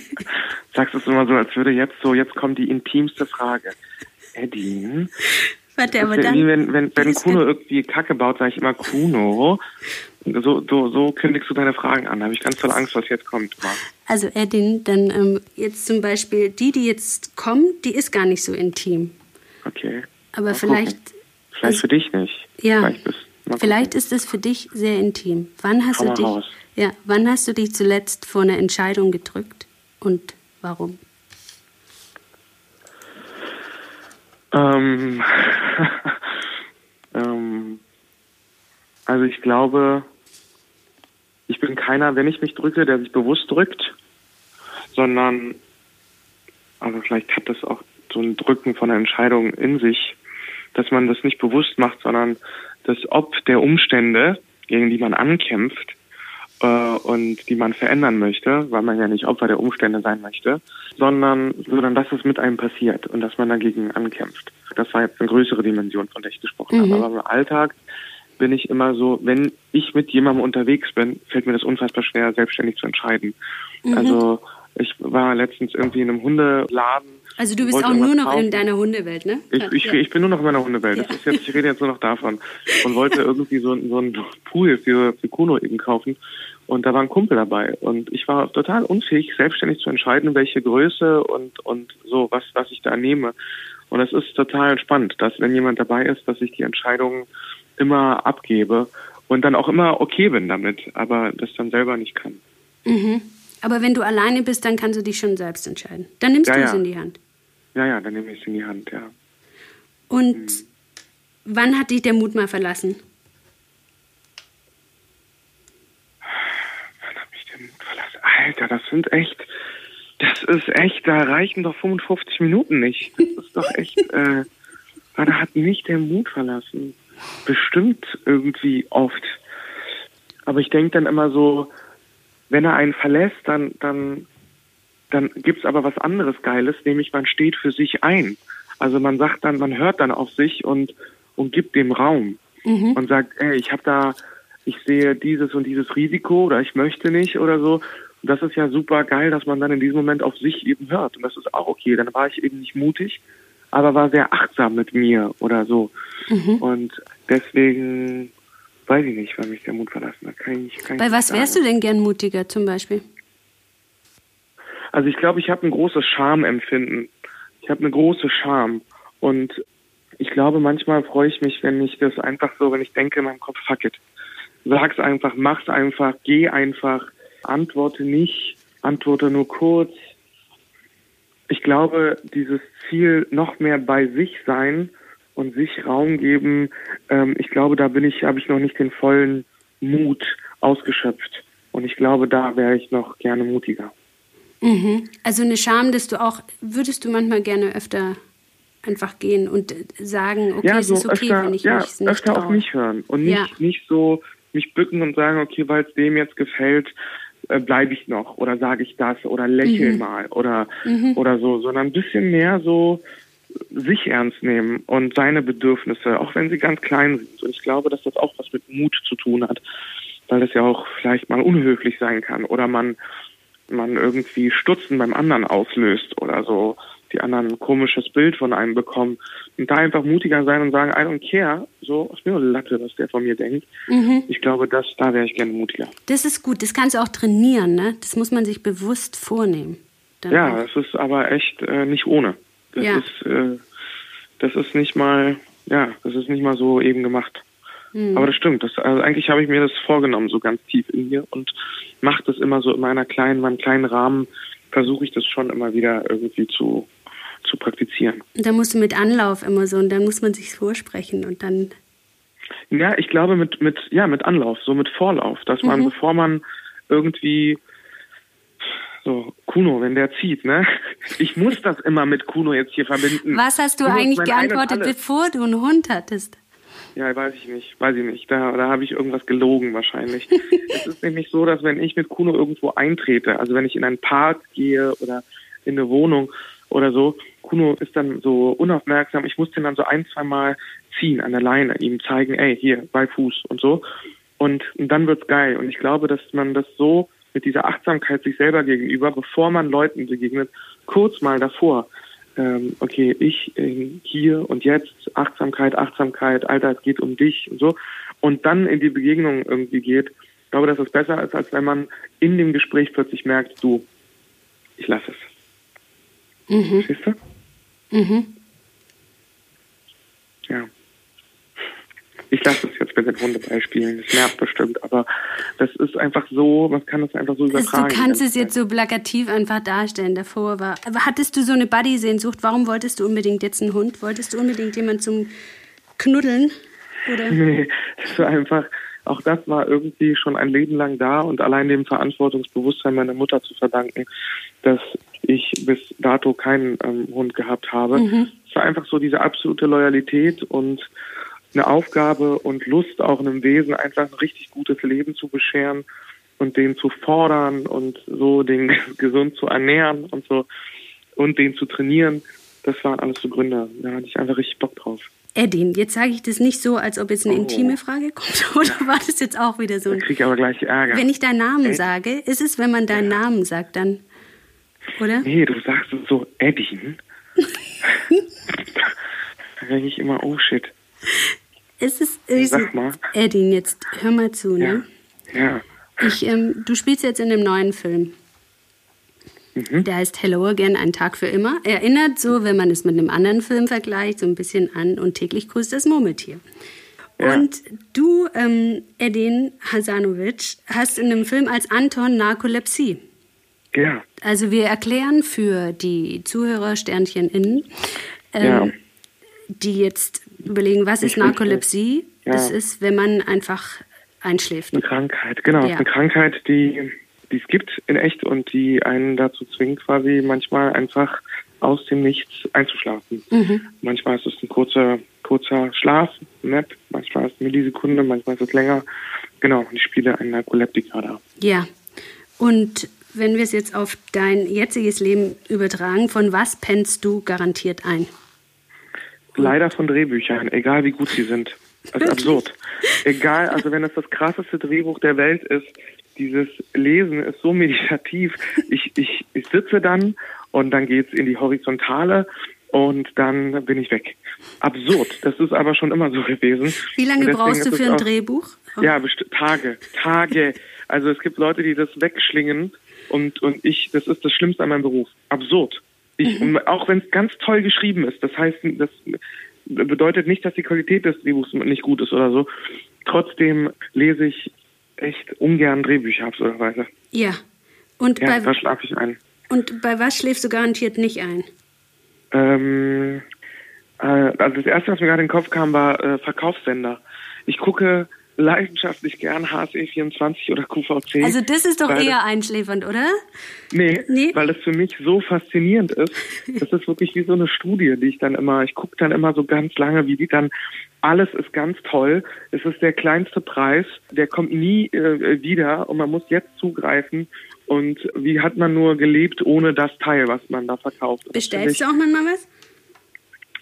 Speaker 1: Sagst es immer so, als würde jetzt so, jetzt kommt die intimste Frage. Eddie,
Speaker 2: Warte, aber
Speaker 1: ist
Speaker 2: dann.
Speaker 1: wenn, wenn, wenn
Speaker 2: ist
Speaker 1: Kuno irgendwie Kacke baut, sage ich immer Kuno. So, so, so kündigst du deine Fragen an. Da habe ich ganz toll Angst, was jetzt kommt.
Speaker 2: Also Edin, dann ähm, jetzt zum Beispiel, die, die jetzt kommt, die ist gar nicht so intim.
Speaker 1: Okay.
Speaker 2: Aber
Speaker 1: Mal
Speaker 2: vielleicht.
Speaker 1: gucken. Vielleicht für dich nicht.
Speaker 2: Ja.
Speaker 1: Vielleicht, bist,
Speaker 2: Vielleicht ist es für dich sehr intim. Wann hast
Speaker 1: Hau
Speaker 2: du dich,
Speaker 1: raus.
Speaker 2: ja, wann hast du dich zuletzt vor einer Entscheidung gedrückt und warum?
Speaker 1: Ähm, ähm, also ich glaube, ich bin keiner, wenn ich mich drücke, der sich bewusst drückt, sondern, also vielleicht hat das auch so ein Drücken von einer Entscheidung in sich, dass man das nicht bewusst macht, sondern das Ob der Umstände, gegen die man ankämpft äh, und die man verändern möchte, weil man ja nicht Opfer der Umstände sein möchte, sondern, sondern dass es mit einem passiert und dass man dagegen ankämpft. Das war jetzt eine größere Dimension, von der ich gesprochen
Speaker 2: Mhm.
Speaker 1: habe. Aber im Alltag bin ich immer so, wenn ich mit jemandem unterwegs bin, fällt mir das unfassbar schwer, selbstständig zu entscheiden.
Speaker 2: Mhm.
Speaker 1: Also ich war letztens irgendwie in einem Hundeladen.
Speaker 2: Also du bist auch nur noch in
Speaker 1: kaufen.
Speaker 2: deiner Hundewelt, ne?
Speaker 1: Ich, ich,
Speaker 2: ja.
Speaker 1: ich bin nur noch in meiner Hundewelt.
Speaker 2: Ja.
Speaker 1: Jetzt, ich rede jetzt nur noch davon. Und wollte irgendwie so, so einen Pool für, für Kuno eben kaufen. Und da war ein Kumpel dabei. Und ich war total unfähig, selbstständig zu entscheiden, welche Größe und, und so, was, was ich da nehme. Und es ist total spannend, dass wenn jemand dabei ist, dass ich die Entscheidung immer abgebe und dann auch immer okay bin damit, aber das dann selber nicht kann.
Speaker 2: Mhm. Aber wenn du alleine bist, dann kannst du dich schon selbst entscheiden. Dann nimmst
Speaker 1: Ja,
Speaker 2: du es
Speaker 1: ja.
Speaker 2: in die Hand.
Speaker 1: Ja, ja, dann nehme ich es in die Hand, ja.
Speaker 2: Und wann hat dich der Mut mal verlassen?
Speaker 1: Wann hab ich den Mut verlassen? Alter, das sind echt, das ist echt, da reichen doch 55 Minuten nicht. Das ist doch echt, äh, wann hat mich der Mut verlassen? Bestimmt irgendwie oft. Aber ich denke dann immer so, wenn er einen verlässt, dann, dann, dann gibt's aber was anderes Geiles, nämlich man steht für sich ein. Also man sagt dann, man hört dann auf sich und, und gibt dem Raum
Speaker 2: Mhm.
Speaker 1: und sagt, ey, ich habe da, ich sehe dieses und dieses Risiko oder ich möchte nicht oder so. Und das ist ja super geil, dass man dann in diesem Moment auf sich eben hört. Und das ist auch okay. Dann war ich eben nicht mutig, aber war sehr achtsam mit mir oder so.
Speaker 2: Mhm.
Speaker 1: Und deswegen weiß ich nicht, wann mich der Mut verlassen hat. Kann ich, kann
Speaker 2: Bei was wärst du
Speaker 1: sagen.
Speaker 2: denn gern mutiger zum Beispiel?
Speaker 1: Also ich glaube, ich habe ein großes Schamempfinden. Ich habe eine große Scham. Und ich glaube, manchmal freue ich mich, wenn ich das einfach so, wenn ich denke in meinem Kopf, fuck it. Sag's einfach, mach's einfach, geh einfach, antworte nicht, antworte nur kurz. Ich glaube, dieses Ziel noch mehr bei sich sein und sich Raum geben, ähm, ich glaube, da bin ich, habe ich noch nicht den vollen Mut ausgeschöpft. Und ich glaube, da wäre ich noch gerne mutiger.
Speaker 2: Mhm. Also eine Scham, dass du auch, würdest du manchmal gerne öfter einfach gehen und sagen, okay,
Speaker 1: ja,
Speaker 2: es
Speaker 1: so
Speaker 2: ist okay,
Speaker 1: öfter,
Speaker 2: wenn ich
Speaker 1: ja,
Speaker 2: mich nicht
Speaker 1: öfter
Speaker 2: traue.
Speaker 1: auf mich hören und nicht,
Speaker 2: Ja.
Speaker 1: nicht so mich bücken und sagen, okay, weil es dem jetzt gefällt, äh, bleibe ich noch oder sage ich das oder lächel
Speaker 2: Mhm.
Speaker 1: mal oder oder so, sondern ein bisschen mehr so sich ernst nehmen und seine Bedürfnisse, auch wenn sie ganz klein sind. Und ich glaube, dass das auch was mit Mut zu tun hat, weil das ja auch vielleicht mal unhöflich sein kann oder man man irgendwie Stutzen beim anderen auslöst oder so, die anderen ein komisches Bild von einem bekommen und da einfach mutiger sein und sagen, I don't care, so, ist mir nur Latte, was der von mir denkt.
Speaker 2: Mhm.
Speaker 1: Ich glaube, dass, da wäre ich gerne mutiger.
Speaker 2: Das ist gut, das kannst du auch trainieren, ne? Das muss man sich bewusst vornehmen. Dann
Speaker 1: Ja, das ist aber echt äh, nicht ohne. Das
Speaker 2: Ja.
Speaker 1: ist, äh, das ist nicht mal, ja, das ist nicht mal so eben gemacht.
Speaker 2: Hm.
Speaker 1: Aber das stimmt. Das, also eigentlich habe ich mir das vorgenommen, so ganz tief in mir und mache das immer so in meiner kleinen, meinem kleinen Rahmen, versuche ich das schon immer wieder irgendwie zu, zu praktizieren.
Speaker 2: Und dann musst du mit Anlauf immer so und dann muss man sich vorsprechen und dann.
Speaker 1: Ja, ich glaube mit, mit, ja, mit Anlauf, so mit Vorlauf, dass man,
Speaker 2: Mhm.
Speaker 1: bevor man irgendwie so, Kuno, wenn der zieht, ne? Ich muss das immer mit Kuno jetzt hier verbinden.
Speaker 2: Was hast du
Speaker 1: Kuno
Speaker 2: eigentlich geantwortet, bevor du einen Hund hattest?
Speaker 1: Ja, weiß ich nicht, weiß ich nicht. Da, da habe ich irgendwas gelogen wahrscheinlich. es ist nämlich so, dass wenn ich mit Kuno irgendwo eintrete, also wenn ich in einen Park gehe oder in eine Wohnung oder so, Kuno ist dann so unaufmerksam. Ich muss den dann so ein, zwei Mal ziehen an der Leine, ihm zeigen, ey, hier, bei Fuß und so. Und, und dann wird's geil. Und ich glaube, dass man das so mit dieser Achtsamkeit sich selber gegenüber, bevor man Leuten begegnet, kurz mal davor, ähm, okay, ich äh, hier und jetzt, Achtsamkeit, Achtsamkeit, Alter, es geht um dich und so, und dann in die Begegnung irgendwie geht, ich glaube, dass es besser ist, als wenn man in dem Gespräch plötzlich merkt, du, ich lasse es.
Speaker 2: Mhm.
Speaker 1: Siehst du?
Speaker 2: Mhm.
Speaker 1: Ja. Ich lasse es jetzt mit den Hundebeispielen. Das nervt bestimmt, aber das ist einfach so, man kann es einfach so
Speaker 2: Also
Speaker 1: übertragen.
Speaker 2: du kannst es jetzt so plakativ einfach darstellen. Davor war. Aber hattest du so eine Buddy-Sehnsucht? Warum wolltest du unbedingt jetzt einen Hund? Wolltest du unbedingt jemanden zum Knuddeln? Oder?
Speaker 1: Nee, es war einfach, auch das war irgendwie schon ein Leben lang da und allein dem Verantwortungsbewusstsein meiner Mutter zu verdanken, dass ich bis dato keinen ähm, Hund gehabt habe. Es war einfach so diese absolute Loyalität und eine Aufgabe und Lust auch einem Wesen einfach ein richtig gutes Leben zu bescheren und den zu fordern und so den gesund zu ernähren und so und den zu trainieren. Das waren alles so Gründe. Da hatte ich einfach richtig Bock drauf.
Speaker 2: Edin, jetzt sage ich das nicht so, als ob jetzt eine
Speaker 1: Oh.
Speaker 2: intime Frage kommt. Oder war das jetzt auch wieder so ein.
Speaker 1: ich aber gleich Ärger.
Speaker 2: Wenn ich deinen Namen
Speaker 1: Ed?
Speaker 2: sage, ist es, wenn man deinen Namen sagt, dann. Oder?
Speaker 1: Nee, du sagst es so, Eddin. da denke ich immer, oh shit.
Speaker 2: Es. Ist
Speaker 1: Sag mal.
Speaker 2: Edin, jetzt hör mal zu, ne?
Speaker 1: Ja.
Speaker 2: Ich, ähm, du spielst jetzt in einem neuen Film.
Speaker 1: Mhm.
Speaker 2: Der heißt Hello Again, ein Tag für immer. Erinnert so, wenn man es mit einem anderen Film vergleicht, so ein bisschen an und täglich grüßt das Murmeltier.
Speaker 1: Ja.
Speaker 2: Und du, ähm, Edin Hasanovic, hast in dem Film als Anton Narkolepsie.
Speaker 1: Ja.
Speaker 2: Also wir erklären für die Zuhörer Sternchen innen, ähm,
Speaker 1: Ja.
Speaker 2: die jetzt überlegen, was ist. Narkolepsie?
Speaker 1: Ja.
Speaker 2: Das ist, wenn man einfach einschläft.
Speaker 1: Eine Krankheit, genau.
Speaker 2: Ja.
Speaker 1: eine Krankheit, die, die es gibt in echt und die einen dazu zwingt, quasi manchmal einfach aus dem Nichts einzuschlafen.
Speaker 2: Mhm.
Speaker 1: Manchmal ist es ein kurzer, kurzer Schlaf, Nap, manchmal ist es eine Millisekunde, manchmal ist es länger. Genau, und ich spiele einen Narkoleptiker da.
Speaker 2: Ja. Und wenn wir es jetzt auf dein jetziges Leben übertragen, von was pennst du garantiert ein?
Speaker 1: Leider von Drehbüchern, egal wie gut sie sind. Das ist absurd. Egal, also wenn es das krasseste Drehbuch der Welt ist, dieses Lesen ist so meditativ. Ich, ich, ich sitze dann und dann geht's in die Horizontale und dann bin ich weg. Absurd. Das ist aber schon immer so gewesen.
Speaker 2: Wie lange brauchst du für ein
Speaker 1: auch-
Speaker 2: Drehbuch?
Speaker 1: Ja, best- Tage, Tage. Also es gibt Leute, die das wegschlingen und, und ich, das ist das Schlimmste an meinem Beruf. Absurd. Ich,
Speaker 2: Mhm.
Speaker 1: Auch wenn es ganz toll geschrieben ist, das heißt, das bedeutet nicht, dass die Qualität des Drehbuchs nicht gut ist oder so. Trotzdem lese ich echt ungern Drehbücher absurderweise.
Speaker 2: Ja. Und,
Speaker 1: Ja,
Speaker 2: bei,
Speaker 1: da schlafe ich ein.
Speaker 2: und bei was schläfst du garantiert nicht ein?
Speaker 1: Ähm, äh, also das erste, was mir gerade in den Kopf kam, war äh, Verkaufssender. Ich gucke leidenschaftlich gern HSE24 oder QVC.
Speaker 2: Also das ist doch eher einschläfernd, oder?
Speaker 1: Nee, nee, weil das für mich so faszinierend ist. Das ist wirklich wie so eine Studie, die ich dann immer, ich gucke dann immer so ganz lange, wie die dann, alles ist ganz toll. Es ist der kleinste Preis, der kommt nie äh, wieder und man muss jetzt zugreifen. Und wie hat man nur gelebt ohne das Teil, was man da verkauft?
Speaker 2: Bestellst du auch manchmal was?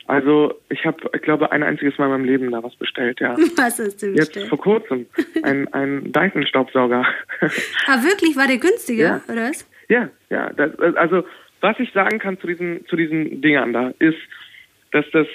Speaker 1: Also ich habe, ich glaube, ein einziges Mal in meinem Leben da was bestellt, ja.
Speaker 2: Was hast du bestellt?
Speaker 1: Jetzt vor kurzem. Ein, ein Dyson-Staubsauger.
Speaker 2: ah, wirklich? War der günstiger, ja. oder was?
Speaker 1: Ja, ja. Das, also was ich sagen kann zu diesen, zu diesen Dingern da, ist, dass das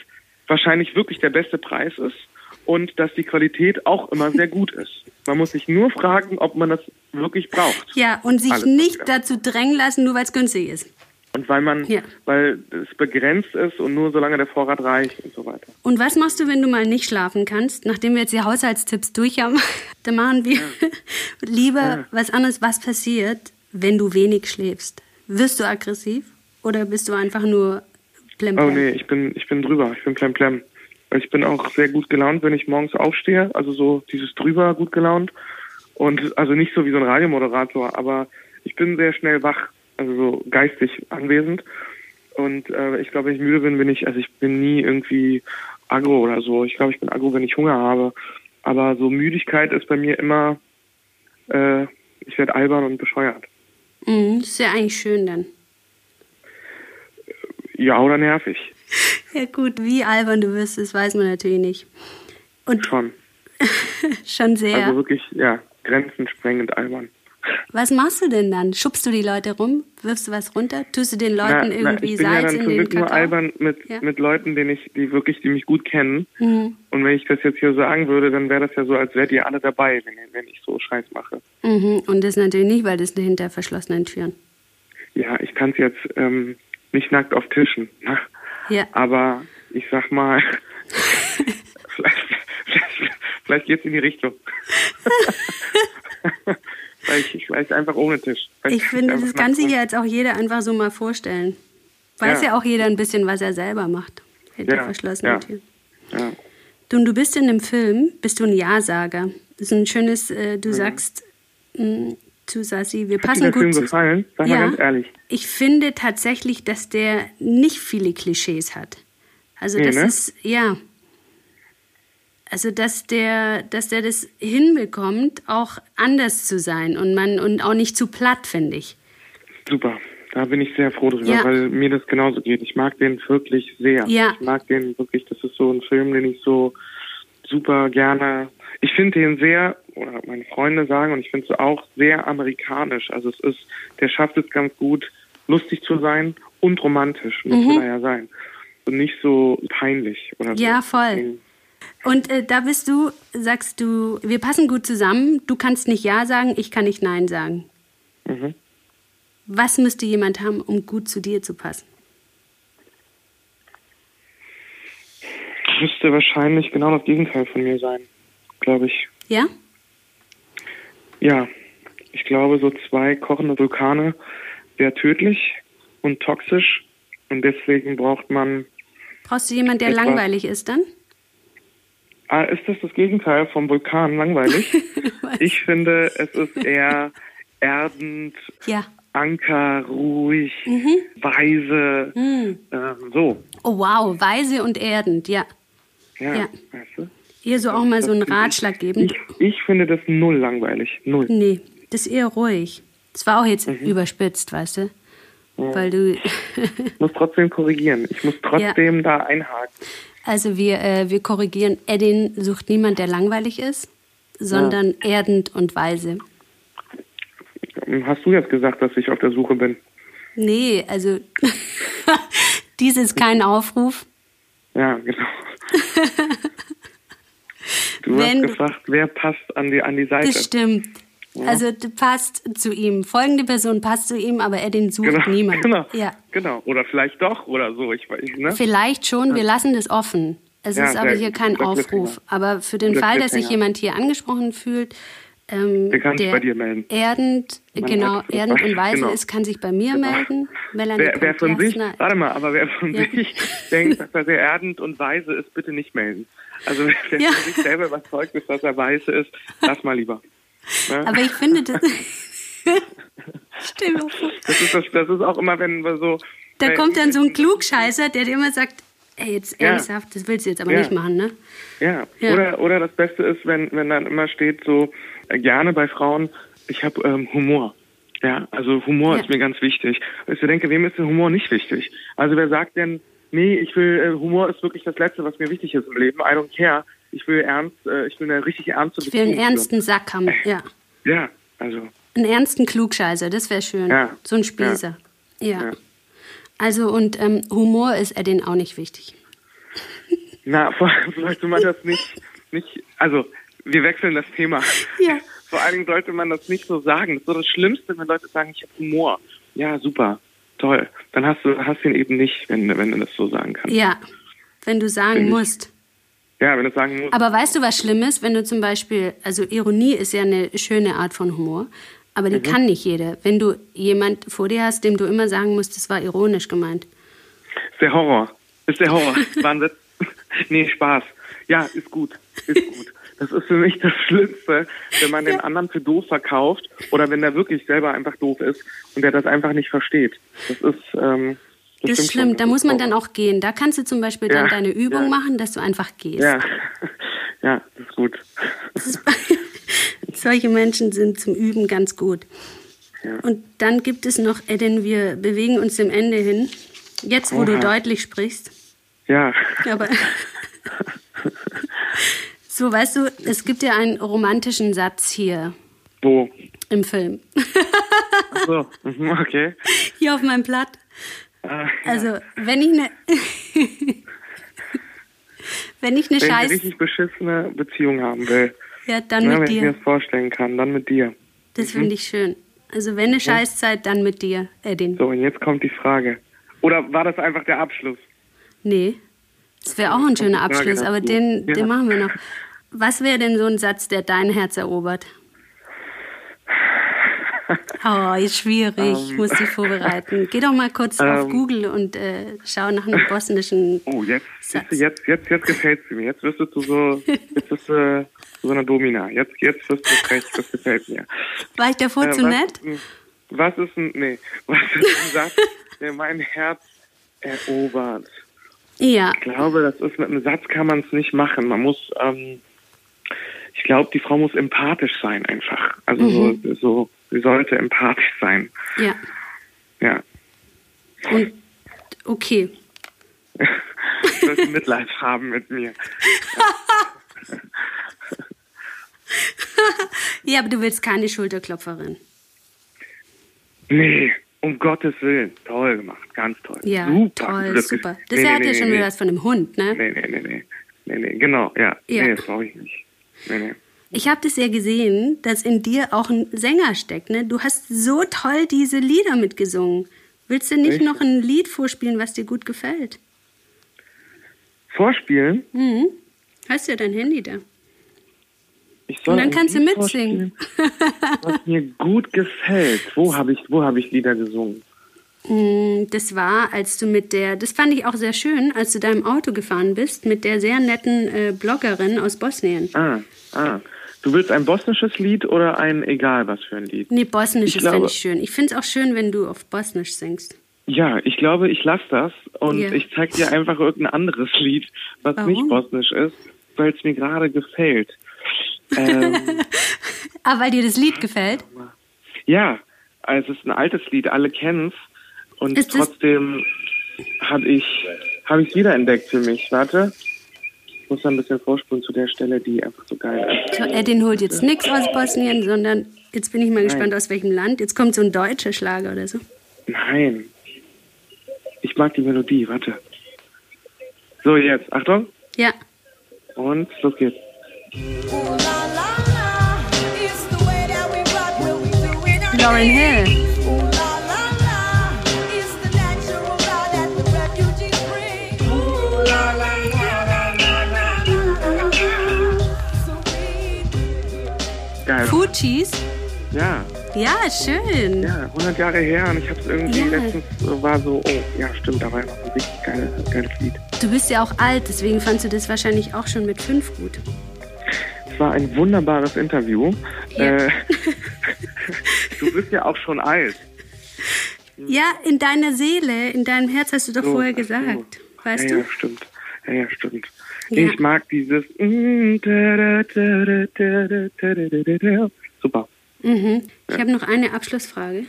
Speaker 1: wahrscheinlich wirklich der beste Preis ist und dass die Qualität auch immer sehr gut ist. Man muss sich nur fragen, ob man das wirklich braucht.
Speaker 2: Ja, und sich Alles nicht dazu drängen lassen, nur weil es günstig ist.
Speaker 1: Und weil man, ja. weil es begrenzt ist und nur solange der Vorrat reicht und so weiter.
Speaker 2: Und was machst du, wenn du mal nicht schlafen kannst? Nachdem wir jetzt die Haushaltstipps durch haben, dann machen wir ja. lieber ja. was anderes. Was passiert, wenn du wenig schläfst? Wirst du aggressiv oder bist du einfach nur
Speaker 1: plemplem? Oh nee, ich bin, ich bin drüber. Ich bin plemplem. Ich bin auch sehr gut gelaunt, wenn ich morgens aufstehe. Also so dieses drüber gut gelaunt. Und also nicht so wie so ein Radiomoderator, aber ich bin sehr schnell wach also so geistig anwesend. Und äh, ich glaube, wenn ich müde bin, bin ich, also ich bin nie irgendwie agro oder so. Ich glaube, ich bin agro, wenn ich Hunger habe. Aber so Müdigkeit ist bei mir immer, äh, ich werde albern und bescheuert.
Speaker 2: Mhm, das ist ja eigentlich schön dann.
Speaker 1: Ja, oder nervig.
Speaker 2: Ja gut, wie albern du wirst, das weiß man natürlich nicht.
Speaker 1: Und schon.
Speaker 2: schon sehr.
Speaker 1: Also wirklich, ja, grenzensprengend albern.
Speaker 2: Was machst du denn dann? Schubst du die Leute rum? Wirfst du was runter? Tust du den Leuten na, irgendwie na, Salz ja in den Kakao?
Speaker 1: nur albern mit, ja? mit Leuten, denen ich, die wirklich, die mich gut kennen. Mhm. Und wenn ich das jetzt hier sagen würde, dann wäre das ja so, als wärt ihr alle dabei, wenn, wenn ich so Scheiß mache.
Speaker 2: Mhm. Und das natürlich nicht, weil das hinter verschlossenen Türen.
Speaker 1: Ja, ich kann es jetzt ähm, nicht nackt auf Tischen. Ne? Ja. Aber ich sag mal, vielleicht, vielleicht, vielleicht geht es in die Richtung. Vielleicht, einfach ohne Tisch. Vielleicht
Speaker 2: ich finde, das kann sich ja jetzt auch jeder einfach so mal vorstellen. Weiß ja, ja auch jeder ein bisschen, was er selber macht. Hinter ja, verschlossenen ja. Türen. Ja. Du, du bist in dem Film, bist du ein Ja-Sager. Das ist ein schönes, äh, du mhm. sagst mh, mm, zu Sassi, wir Hat passen
Speaker 1: dir der
Speaker 2: gut
Speaker 1: Film gefallen? Sag ja, mal ganz ehrlich.
Speaker 2: Ich finde tatsächlich, dass der nicht viele Klischees hat. Also nee, das ne? ist, ja, also dass der, dass der das hinbekommt, auch anders zu sein und man und auch nicht zu platt, finde ich.
Speaker 1: Super. Da bin ich sehr froh drüber, ja. weil mir das genauso geht. Ich mag den wirklich sehr. Ja. Ich mag den wirklich, das ist so ein Film, den ich so super gerne. Ich finde den sehr, oder meine Freunde sagen, und ich finde es auch sehr amerikanisch. Also es ist, der schafft es ganz gut, lustig zu sein und romantisch, muss mhm. er ja sein. Und nicht so peinlich oder
Speaker 2: so. Ja, voll. Und äh, da bist du, sagst du, wir passen gut zusammen, du kannst nicht Ja sagen, ich kann nicht Nein sagen. Mhm. Was müsste jemand haben, um gut zu dir zu passen?
Speaker 1: Müsste wahrscheinlich genau das Gegenteil von mir sein, glaube ich.
Speaker 2: Ja?
Speaker 1: Ja. Ich glaube, so zwei kochende Vulkane wäre tödlich und toxisch. Und deswegen braucht man.
Speaker 2: Brauchst du jemanden, der langweilig ist dann?
Speaker 1: Ah, ist das das Gegenteil vom Vulkan langweilig? ich finde, es ist eher erdend,
Speaker 2: ja.
Speaker 1: Anker, ruhig, mhm. weise, mhm. Äh, so.
Speaker 2: Oh wow, weise und erdend, ja.
Speaker 1: Ja, ja. weißt du?
Speaker 2: Hier so auch mal so einen Ratschlag geben.
Speaker 1: Ich, ich, finde das null langweilig, null.
Speaker 2: Nee, das ist eher ruhig. Das war auch jetzt mhm. überspitzt, weißt du? Ja. Weil du...
Speaker 1: ich muss trotzdem korrigieren. Ich muss trotzdem ja. da einhaken.
Speaker 2: Also wir, äh, wir korrigieren, Edin sucht niemand, der langweilig ist, sondern ja. erdend und weise.
Speaker 1: Hast du jetzt gesagt, dass ich auf der Suche bin?
Speaker 2: Nee, also dies ist kein Aufruf.
Speaker 1: Ja, genau. du Wenn, hast gefragt, wer passt an die, an die Seite.
Speaker 2: Das stimmt. Ja. Also passt zu ihm. Folgende Person passt zu ihm, aber er den sucht
Speaker 1: genau,
Speaker 2: niemand.
Speaker 1: Genau, ja. genau. Oder vielleicht doch oder so. Ich weiß, ne?
Speaker 2: Vielleicht schon. Wir lassen das offen. Es ja, ist aber hier kein Aufruf. Aber für den Fall, dass sich jemand hier angesprochen fühlt, ähm, der kann sich bei dir melden. Erdend, genau, erdend und weise genau. ist, kann sich bei mir genau. melden.
Speaker 1: Melanie wer, wer von sich, warte mal, aber wer von sich denkt, dass er sehr erdend und weise ist, bitte nicht melden. Also wer
Speaker 2: Ja.
Speaker 1: für sich selber überzeugt ist, dass er weiß ist, lass mal lieber. Ne?
Speaker 2: Aber ich finde das. Stell.
Speaker 1: Das ist, das, das ist auch immer, wenn wir so.
Speaker 2: Da kommt dann so ein Klugscheißer, der dir immer sagt, ey, jetzt
Speaker 1: Ja.
Speaker 2: ernsthaft, das willst du jetzt aber
Speaker 1: Ja.
Speaker 2: nicht machen, ne?
Speaker 1: Ja.
Speaker 2: Ja.
Speaker 1: Oder, oder das Beste ist, wenn, wenn dann immer steht, so äh, gerne bei Frauen, ich habe ähm, Humor. Ja, also Humor
Speaker 2: Ja.
Speaker 1: ist mir ganz wichtig. Ich denke, wem ist denn Humor nicht wichtig? Also wer sagt denn, nee, ich will, äh, Humor ist wirklich das Letzte, was mir wichtig ist im Leben. I don't care. Ich will ernst, äh, ich will eine richtig ernste
Speaker 2: Ich will einen
Speaker 1: Beziehung
Speaker 2: ernsten Sack haben, ja.
Speaker 1: führen. Ja, also,
Speaker 2: Einen ernsten Klugscheißer, das wäre schön.
Speaker 1: Ja.
Speaker 2: So ein Spießer. Ja.
Speaker 1: Ja.
Speaker 2: Also, und ähm, Humor ist er denen auch nicht wichtig.
Speaker 1: na, allem sollte man das nicht, nicht, also, wir wechseln das Thema.
Speaker 2: Ja.
Speaker 1: Vor allen Dingen sollte man das nicht so sagen. Das ist so das Schlimmste, wenn Leute sagen, ich habe Humor. Ja, super, toll. Dann hast du hast ihn eben nicht, wenn, wenn du das so sagen kannst.
Speaker 2: Ja, wenn du sagen musst.
Speaker 1: Ja, wenn du sagen musst.
Speaker 2: Aber weißt du, was schlimm ist, wenn du zum Beispiel, also Ironie ist ja eine schöne Art von Humor, aber
Speaker 1: Mhm.
Speaker 2: die kann nicht jeder. Wenn du jemand vor dir hast, dem du immer sagen musst, das war ironisch gemeint.
Speaker 1: Ist der Horror. Ist der Horror. Witz. nee, Spaß. Ja, ist gut. Ist gut. Das ist für mich das Schlimmste, wenn man den anderen für doof verkauft oder wenn der wirklich selber einfach doof ist und der das einfach nicht versteht. Das ist, ähm,
Speaker 2: Das ist schlimm, da muss man dann auch gehen. Da kannst du zum Beispiel dann
Speaker 1: Ja,
Speaker 2: deine Übung
Speaker 1: ja.
Speaker 2: machen, dass du einfach gehst.
Speaker 1: Ja. ja, das ist gut.
Speaker 2: Solche Menschen sind zum Üben ganz gut.
Speaker 1: Ja.
Speaker 2: Und dann gibt es noch, Edin, wir bewegen uns dem Ende hin. Jetzt, wo du
Speaker 1: Oha.
Speaker 2: deutlich sprichst.
Speaker 1: Ja.
Speaker 2: Aber so, weißt du, es gibt ja einen romantischen Satz hier
Speaker 1: Wo?
Speaker 2: im Film.
Speaker 1: Ach so. Mhm, Okay.
Speaker 2: Hier auf meinem Blatt.
Speaker 1: Ah,
Speaker 2: Also, wenn ich eine wenn ich eine
Speaker 1: Wenn ich eine
Speaker 2: Scheiß,
Speaker 1: richtig beschissene Beziehung haben will,
Speaker 2: ja, dann
Speaker 1: ne,
Speaker 2: mit
Speaker 1: wenn ich mir
Speaker 2: dir.
Speaker 1: das vorstellen kann, dann mit dir.
Speaker 2: Das finde ich schön. Also, wenn eine Scheißzeit, dann mit dir, Edin.
Speaker 1: So, und jetzt kommt die Frage. Oder war das einfach der Abschluss?
Speaker 2: Nee, das wäre auch ein schöner Abschluss, aber
Speaker 1: dazu.
Speaker 2: den, den machen wir noch. Was wäre denn so ein Satz, der dein Herz erobert? Oh, ist schwierig. Ich muss dich vorbereiten. Geh doch mal kurz auf
Speaker 1: Ähm.
Speaker 2: Google und äh, schau nach einem bosnischen.
Speaker 1: Oh, jetzt,
Speaker 2: Satz.
Speaker 1: jetzt, jetzt, jetzt gefällt sie mir. Jetzt wirst du so, jetzt wirst du zu so einer Domina. Jetzt, jetzt wirst du frech. Das gefällt mir.
Speaker 2: War ich davor
Speaker 1: Äh,
Speaker 2: zu
Speaker 1: was
Speaker 2: nett?
Speaker 1: Was ist ein, nee, was ist ein Satz, der mein Herz erobert?
Speaker 2: Ja,
Speaker 1: Ich glaube, das ist mit einem Satz kann man es nicht machen. Man muss, ähm, ich glaube, die Frau muss empathisch sein einfach. Also
Speaker 2: Mhm.
Speaker 1: so, so, sie sollte empathisch sein.
Speaker 2: ja.
Speaker 1: Ja.
Speaker 2: Und okay.
Speaker 1: Sollte Mitleid haben mit mir.
Speaker 2: Ja, aber du willst keine Schulterklopferin.
Speaker 1: Nee, um Gottes Willen. Toll gemacht, ganz toll.
Speaker 2: Ja,
Speaker 1: super.
Speaker 2: toll,
Speaker 1: Das
Speaker 2: super. Das
Speaker 1: nee,
Speaker 2: hat
Speaker 1: nee,
Speaker 2: ja
Speaker 1: nee,
Speaker 2: schon wieder was von einem Hund, ne?
Speaker 1: Nee, nee, nee, nee. Nee, nee, genau, ja.
Speaker 2: Ja.
Speaker 1: Nee, das brauche ich nicht. Nee, nee.
Speaker 2: Ich habe das ja gesehen, dass in dir auch ein Sänger steckt. Ne? Du hast so toll diese Lieder mitgesungen. Willst du nicht
Speaker 1: Echt?
Speaker 2: noch ein Lied vorspielen, was dir gut gefällt?
Speaker 1: Vorspielen?
Speaker 2: Mhm. Hast ja dein Handy da.
Speaker 1: Ich soll
Speaker 2: Und dann kannst du mitsingen.
Speaker 1: Was mir gut gefällt. Wo habe ich, wo habe ich Lieder gesungen?
Speaker 2: Mm, Das war, als du mit der, das fand ich auch sehr schön, als du da im Auto gefahren bist, mit der sehr netten äh, Bloggerin aus Bosnien.
Speaker 1: Ah, ah. Du willst ein bosnisches Lied oder ein egal was für ein Lied?
Speaker 2: Nee, Bosnisch
Speaker 1: Ich
Speaker 2: ist, finde ich schön. Ich finde es auch schön, wenn du auf Bosnisch singst.
Speaker 1: Ja, ich glaube, ich lasse das und
Speaker 2: Ja.
Speaker 1: ich zeig dir einfach irgendein anderes Lied, was
Speaker 2: Warum?
Speaker 1: nicht bosnisch ist, weil es mir gerade gefällt. Ähm,
Speaker 2: Ah, weil dir das Lied gefällt?
Speaker 1: ja, also es ist ein altes Lied, alle kennen's und
Speaker 2: Ist
Speaker 1: trotzdem habe ich habe ich wiederentdeckt für mich. Warte, ich muss da ein bisschen vorspulen zu der Stelle, die einfach so geil ist.
Speaker 2: So, Edin holt jetzt nichts aus Bosnien, sondern jetzt bin ich mal gespannt,
Speaker 1: Nein.
Speaker 2: aus welchem Land. Jetzt kommt so ein deutscher Schlager oder so.
Speaker 1: Nein, ich mag die Melodie. Warte. So jetzt, Achtung
Speaker 2: Ja.
Speaker 1: und los geht's.
Speaker 2: Lauren Hill.
Speaker 1: Geil.
Speaker 2: Fugees.
Speaker 1: Ja,
Speaker 2: Ja, schön.
Speaker 1: Ja, 100 Jahre her und ich habe es irgendwie
Speaker 2: Ja.
Speaker 1: letztens so- war so, oh, ja, stimmt, da war noch ein richtig geiles, geiles Lied.
Speaker 2: Du bist ja auch alt, deswegen fandst du das wahrscheinlich auch schon mit fünf gut.
Speaker 1: Es war ein wunderbares Interview.
Speaker 2: Ja.
Speaker 1: Äh, du bist ja auch schon alt.
Speaker 2: Ja, in deiner Seele, in deinem Herz hast du doch
Speaker 1: so,
Speaker 2: vorher
Speaker 1: gesagt. So.
Speaker 2: Weißt
Speaker 1: ja,
Speaker 2: du?
Speaker 1: Ja, stimmt. Ja, ja, stimmt.
Speaker 2: Ja.
Speaker 1: Ich mag dieses. Mm, Super.
Speaker 2: Mhm. Ich habe noch eine Abschlussfrage.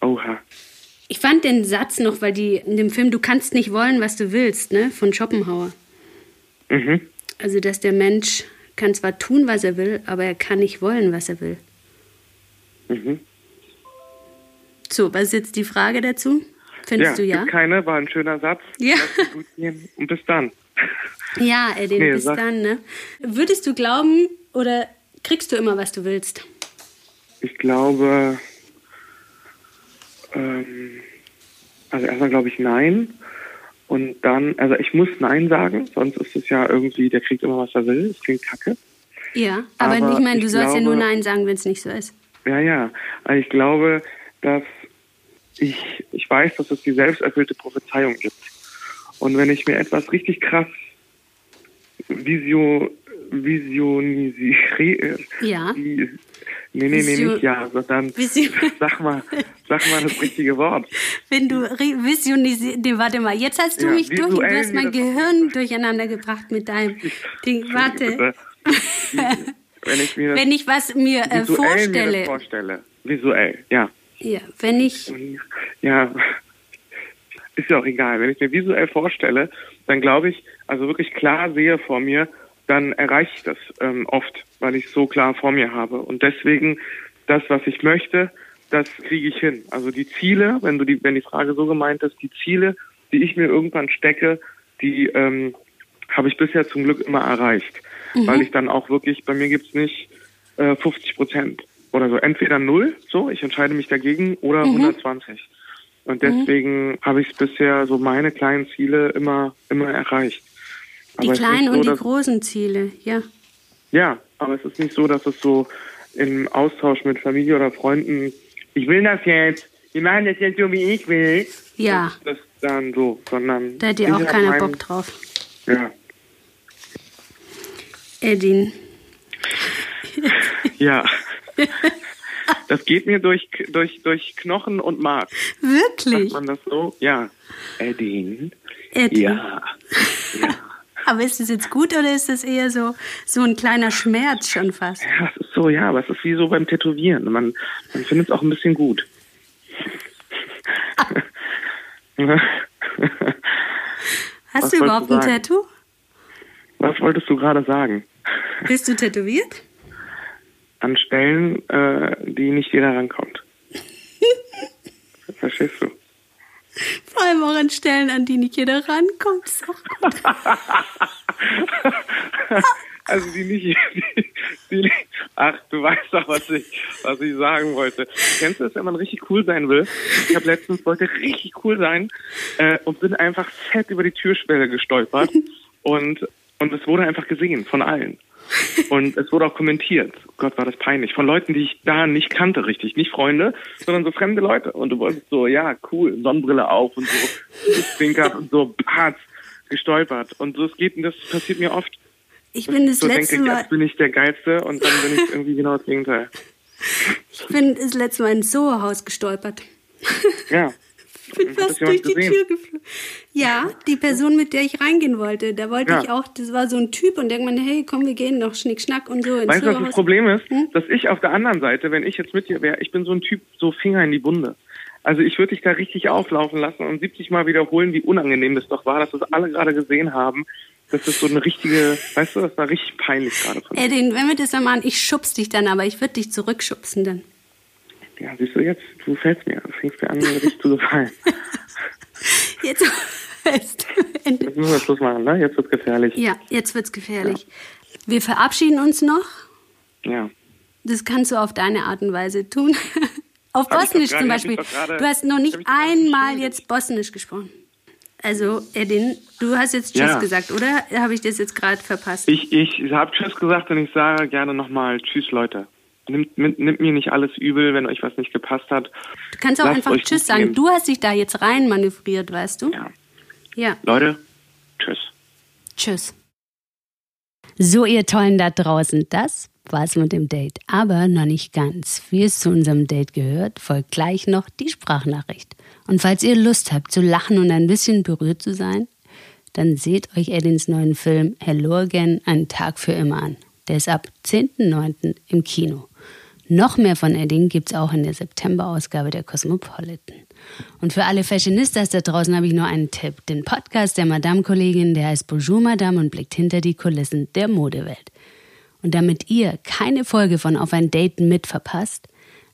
Speaker 1: Oha.
Speaker 2: Ich fand den Satz noch, weil die in dem Film Du kannst nicht wollen, was du willst, ne, von Schopenhauer.
Speaker 1: Mhm.
Speaker 2: Also, dass der Mensch kann zwar tun, was er will, aber er kann nicht wollen, was er will.
Speaker 1: Mhm.
Speaker 2: So, was ist jetzt die Frage dazu? Findest
Speaker 1: ja,
Speaker 2: du ja?
Speaker 1: keine, war ein schöner Satz.
Speaker 2: Ja.
Speaker 1: Und bis dann.
Speaker 2: Ja, Edin,
Speaker 1: Nee,
Speaker 2: bis
Speaker 1: sag-
Speaker 2: dann, ne? Würdest du glauben oder kriegst du immer, was du willst?
Speaker 1: Ich glaube, ähm, also erstmal glaube ich nein. Und dann, also ich muss nein sagen, sonst ist es ja irgendwie, der kriegt immer, was er will. Das klingt kacke.
Speaker 2: Ja, aber,
Speaker 1: Aber
Speaker 2: ich meine, du
Speaker 1: ich
Speaker 2: sollst ja nur
Speaker 1: glaube-
Speaker 2: Nein sagen, wenn es nicht so ist.
Speaker 1: Ja, ja. Also ich glaube, dass ich, ich weiß, dass es die selbsterfüllte Prophezeiung gibt. Und wenn ich mir etwas richtig krass visio, visionisiere,
Speaker 2: Ja.
Speaker 1: Nee, nee, nee, nicht ja, sondern
Speaker 2: Visio-
Speaker 1: sag mal, sag mal das richtige Wort.
Speaker 2: Wenn du visionisierst, nee, warte mal, jetzt hast du
Speaker 1: Ja,
Speaker 2: mich durch, du hast
Speaker 1: mir
Speaker 2: mein Gehirn durcheinander gebracht mit deinem Ding. Warte,
Speaker 1: Wenn ich mir
Speaker 2: wenn ich was mir äh,
Speaker 1: mir
Speaker 2: vorstelle,
Speaker 1: das vorstelle. Visuell, ja.
Speaker 2: ja, wenn ich,
Speaker 1: Ja, ist ja auch egal. Wenn ich mir visuell vorstelle, dann glaube ich, also wirklich klar sehe vor mir, dann erreiche ich das ähm, oft, weil ich es so klar vor mir habe. Und deswegen, das, was ich möchte, das kriege ich hin. Also die Ziele, wenn du die, wenn die Frage so gemeint ist, die Ziele, die ich mir irgendwann stecke, die ähm, habe ich bisher zum Glück immer erreicht. Weil ich dann auch wirklich, bei mir gibt's nicht äh, 50 Prozent oder so. Entweder null, so, ich entscheide mich dagegen, oder 120. Und deswegen habe ich bisher so meine kleinen Ziele immer, immer erreicht.
Speaker 2: Die
Speaker 1: Aber
Speaker 2: kleinen
Speaker 1: so,
Speaker 2: und die
Speaker 1: dass-
Speaker 2: großen Ziele, ja.
Speaker 1: Ja, aber es ist nicht so, dass es so im Austausch mit Familie oder Freunden, ich will das jetzt, wir machen das jetzt so, wie ich will.
Speaker 2: Ja.
Speaker 1: Das dann so, sondern.
Speaker 2: Da hat
Speaker 1: ich
Speaker 2: auch keiner
Speaker 1: mein-
Speaker 2: Bock drauf.
Speaker 1: Ja.
Speaker 2: Edin.
Speaker 1: Ja. Das geht mir durch, durch, durch Knochen und Mark.
Speaker 2: Wirklich?
Speaker 1: Sagt man das so? Ja. Eddin.
Speaker 2: Edin.
Speaker 1: Ja.
Speaker 2: Aber ist es jetzt gut oder ist das eher so, so ein kleiner Schmerz schon fast?
Speaker 1: Ja, es ist so, ja, aber es ist wie so beim Tätowieren. Man, man findet es auch ein bisschen gut.
Speaker 2: Hast
Speaker 1: Was
Speaker 2: du überhaupt
Speaker 1: du
Speaker 2: ein? Tattoo?
Speaker 1: Was wolltest du gerade sagen?
Speaker 2: Bist du tätowiert?
Speaker 1: An Stellen, äh, die nicht jeder rankommt. Verstehst du?
Speaker 2: Vor allem auch an Stellen, an die nicht jeder rankommt. Ist auch gut.
Speaker 1: Also die nicht, die, die, ach, du weißt doch, was ich, was ich sagen wollte. Kennst du das, wenn man richtig cool sein will? Ich habe letztens wollte richtig cool sein äh, und bin einfach fett über die Türschwelle gestolpert und und es wurde einfach gesehen von allen. Und es wurde auch kommentiert. Gott, war das peinlich. Von Leuten, die ich da nicht kannte, richtig. Nicht Freunde, sondern so fremde Leute. Und du wolltest so, ja, cool, Sonnenbrille auf und so, zwinkert und so, patz, gestolpert. Und so, es geht, das passiert mir oft.
Speaker 2: Ich bin das
Speaker 1: so
Speaker 2: letzte
Speaker 1: denke ich,
Speaker 2: Mal,
Speaker 1: jetzt bin ich der Geilste und dann bin ich irgendwie genau das Gegenteil.
Speaker 2: ich bin das letzte Mal ins Soho-Haus gestolpert.
Speaker 1: Ja.
Speaker 2: bin
Speaker 1: Hat
Speaker 2: fast durch die
Speaker 1: gesehen?
Speaker 2: Tür geflogen. Ja, die Person, mit der ich reingehen wollte, da wollte
Speaker 1: Ja.
Speaker 2: ich auch, das war so ein Typ und denkt man, hey, komm, wir gehen noch Schnick, Schnack und so ins
Speaker 1: Weißt du, was das Problem ist?
Speaker 2: Hm?
Speaker 1: Dass ich auf der anderen Seite, wenn ich jetzt mit dir wäre, ich bin so ein Typ, so Finger in die Wunde. Also ich würde dich da richtig auflaufen lassen und 70 Mal wiederholen, wie unangenehm das doch war, dass das alle gerade gesehen haben. Das ist so eine richtige, weißt du, das war richtig peinlich gerade von dir.
Speaker 2: Edin, wenn wir das dann machen, ich schubs dich dann, aber ich würde dich zurückschubsen dann.
Speaker 1: Ja, siehst du jetzt, du fällst mir, du fängst mir an, richtig zu gefallen.
Speaker 2: Jetzt Ende.
Speaker 1: Jetzt müssen wir Schluss machen, ne? Jetzt wird's gefährlich.
Speaker 2: Ja, jetzt wird's gefährlich. Wir verabschieden uns noch.
Speaker 1: Ja.
Speaker 2: Das kannst du auf deine Art und Weise tun. auf
Speaker 1: Hab
Speaker 2: Bosnisch zum Beispiel.
Speaker 1: doch gerade-
Speaker 2: Du hast noch nicht einmal jetzt Bosnisch gesprochen. Also, Edin, du hast jetzt Tschüss
Speaker 1: Ja.
Speaker 2: gesagt, oder? Habe ich das jetzt gerade verpasst?
Speaker 1: Ich, ich habe Tschüss gesagt und ich sage gerne nochmal Tschüss, Leute. Nimmt, nimmt mir nicht alles übel, wenn euch was nicht gepasst hat.
Speaker 2: Du kannst auch Lasst einfach Tschüss sagen. Du hast dich da jetzt rein manövriert, weißt du?
Speaker 1: Ja. Ja. Leute, Tschüss.
Speaker 2: Tschüss. So, ihr Tollen da draußen, das war's mit dem Date. Aber noch nicht ganz. Wie es zu unserem Date gehört, folgt gleich noch die Sprachnachricht. Und falls ihr Lust habt zu lachen und ein bisschen berührt zu sein, dann seht euch Edins neuen Film Hello Again, ein Tag für immer an. Der ist ab 10.09. im Kino. Noch mehr von Edding gibt's auch in der September-Ausgabe der Cosmopolitan. Und für alle Fashionistas da draußen habe ich nur einen Tipp. Den Podcast der Madame-Kollegin, der heißt Bonjour Madame und blickt hinter die Kulissen der Modewelt. Und damit ihr keine Folge von Auf ein Date mit verpasst,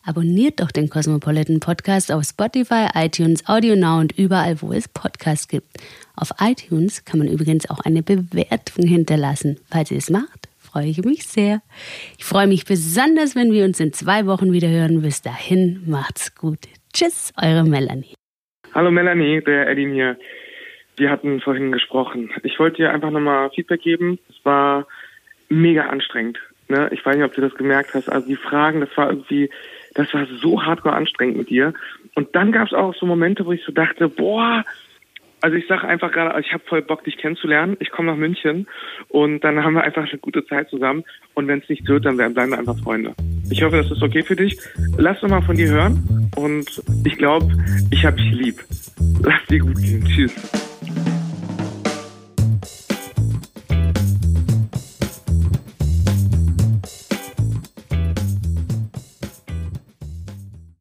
Speaker 2: abonniert doch den Cosmopolitan Podcast auf Spotify, iTunes, Audio Now und überall, wo es Podcasts gibt. Auf iTunes kann man übrigens auch eine Bewertung hinterlassen. Falls ihr es macht, freue ich mich sehr. Ich freue mich besonders, wenn wir uns in zwei Wochen wieder hören. Bis dahin, macht's gut. Tschüss, eure Melanie.
Speaker 1: Hallo Melanie, der Edin hier. Wir hatten vorhin gesprochen. Ich wollte dir einfach nochmal Feedback geben. Es war mega anstrengend. Ne? Ich weiß nicht, ob du das gemerkt hast. Also die Fragen, das war irgendwie, das war so hardcore anstrengend mit dir. Und dann gab es auch so Momente, wo ich so dachte, boah, also ich sage einfach gerade, ich habe voll Bock, dich kennenzulernen. Ich komme nach München und dann haben wir einfach eine gute Zeit zusammen. Und wenn es nicht wird, dann bleiben wir einfach Freunde. Ich hoffe, das ist okay für dich. Lass doch mal von dir hören und ich glaube, ich habe dich lieb. Lass dir gut gehen. Tschüss.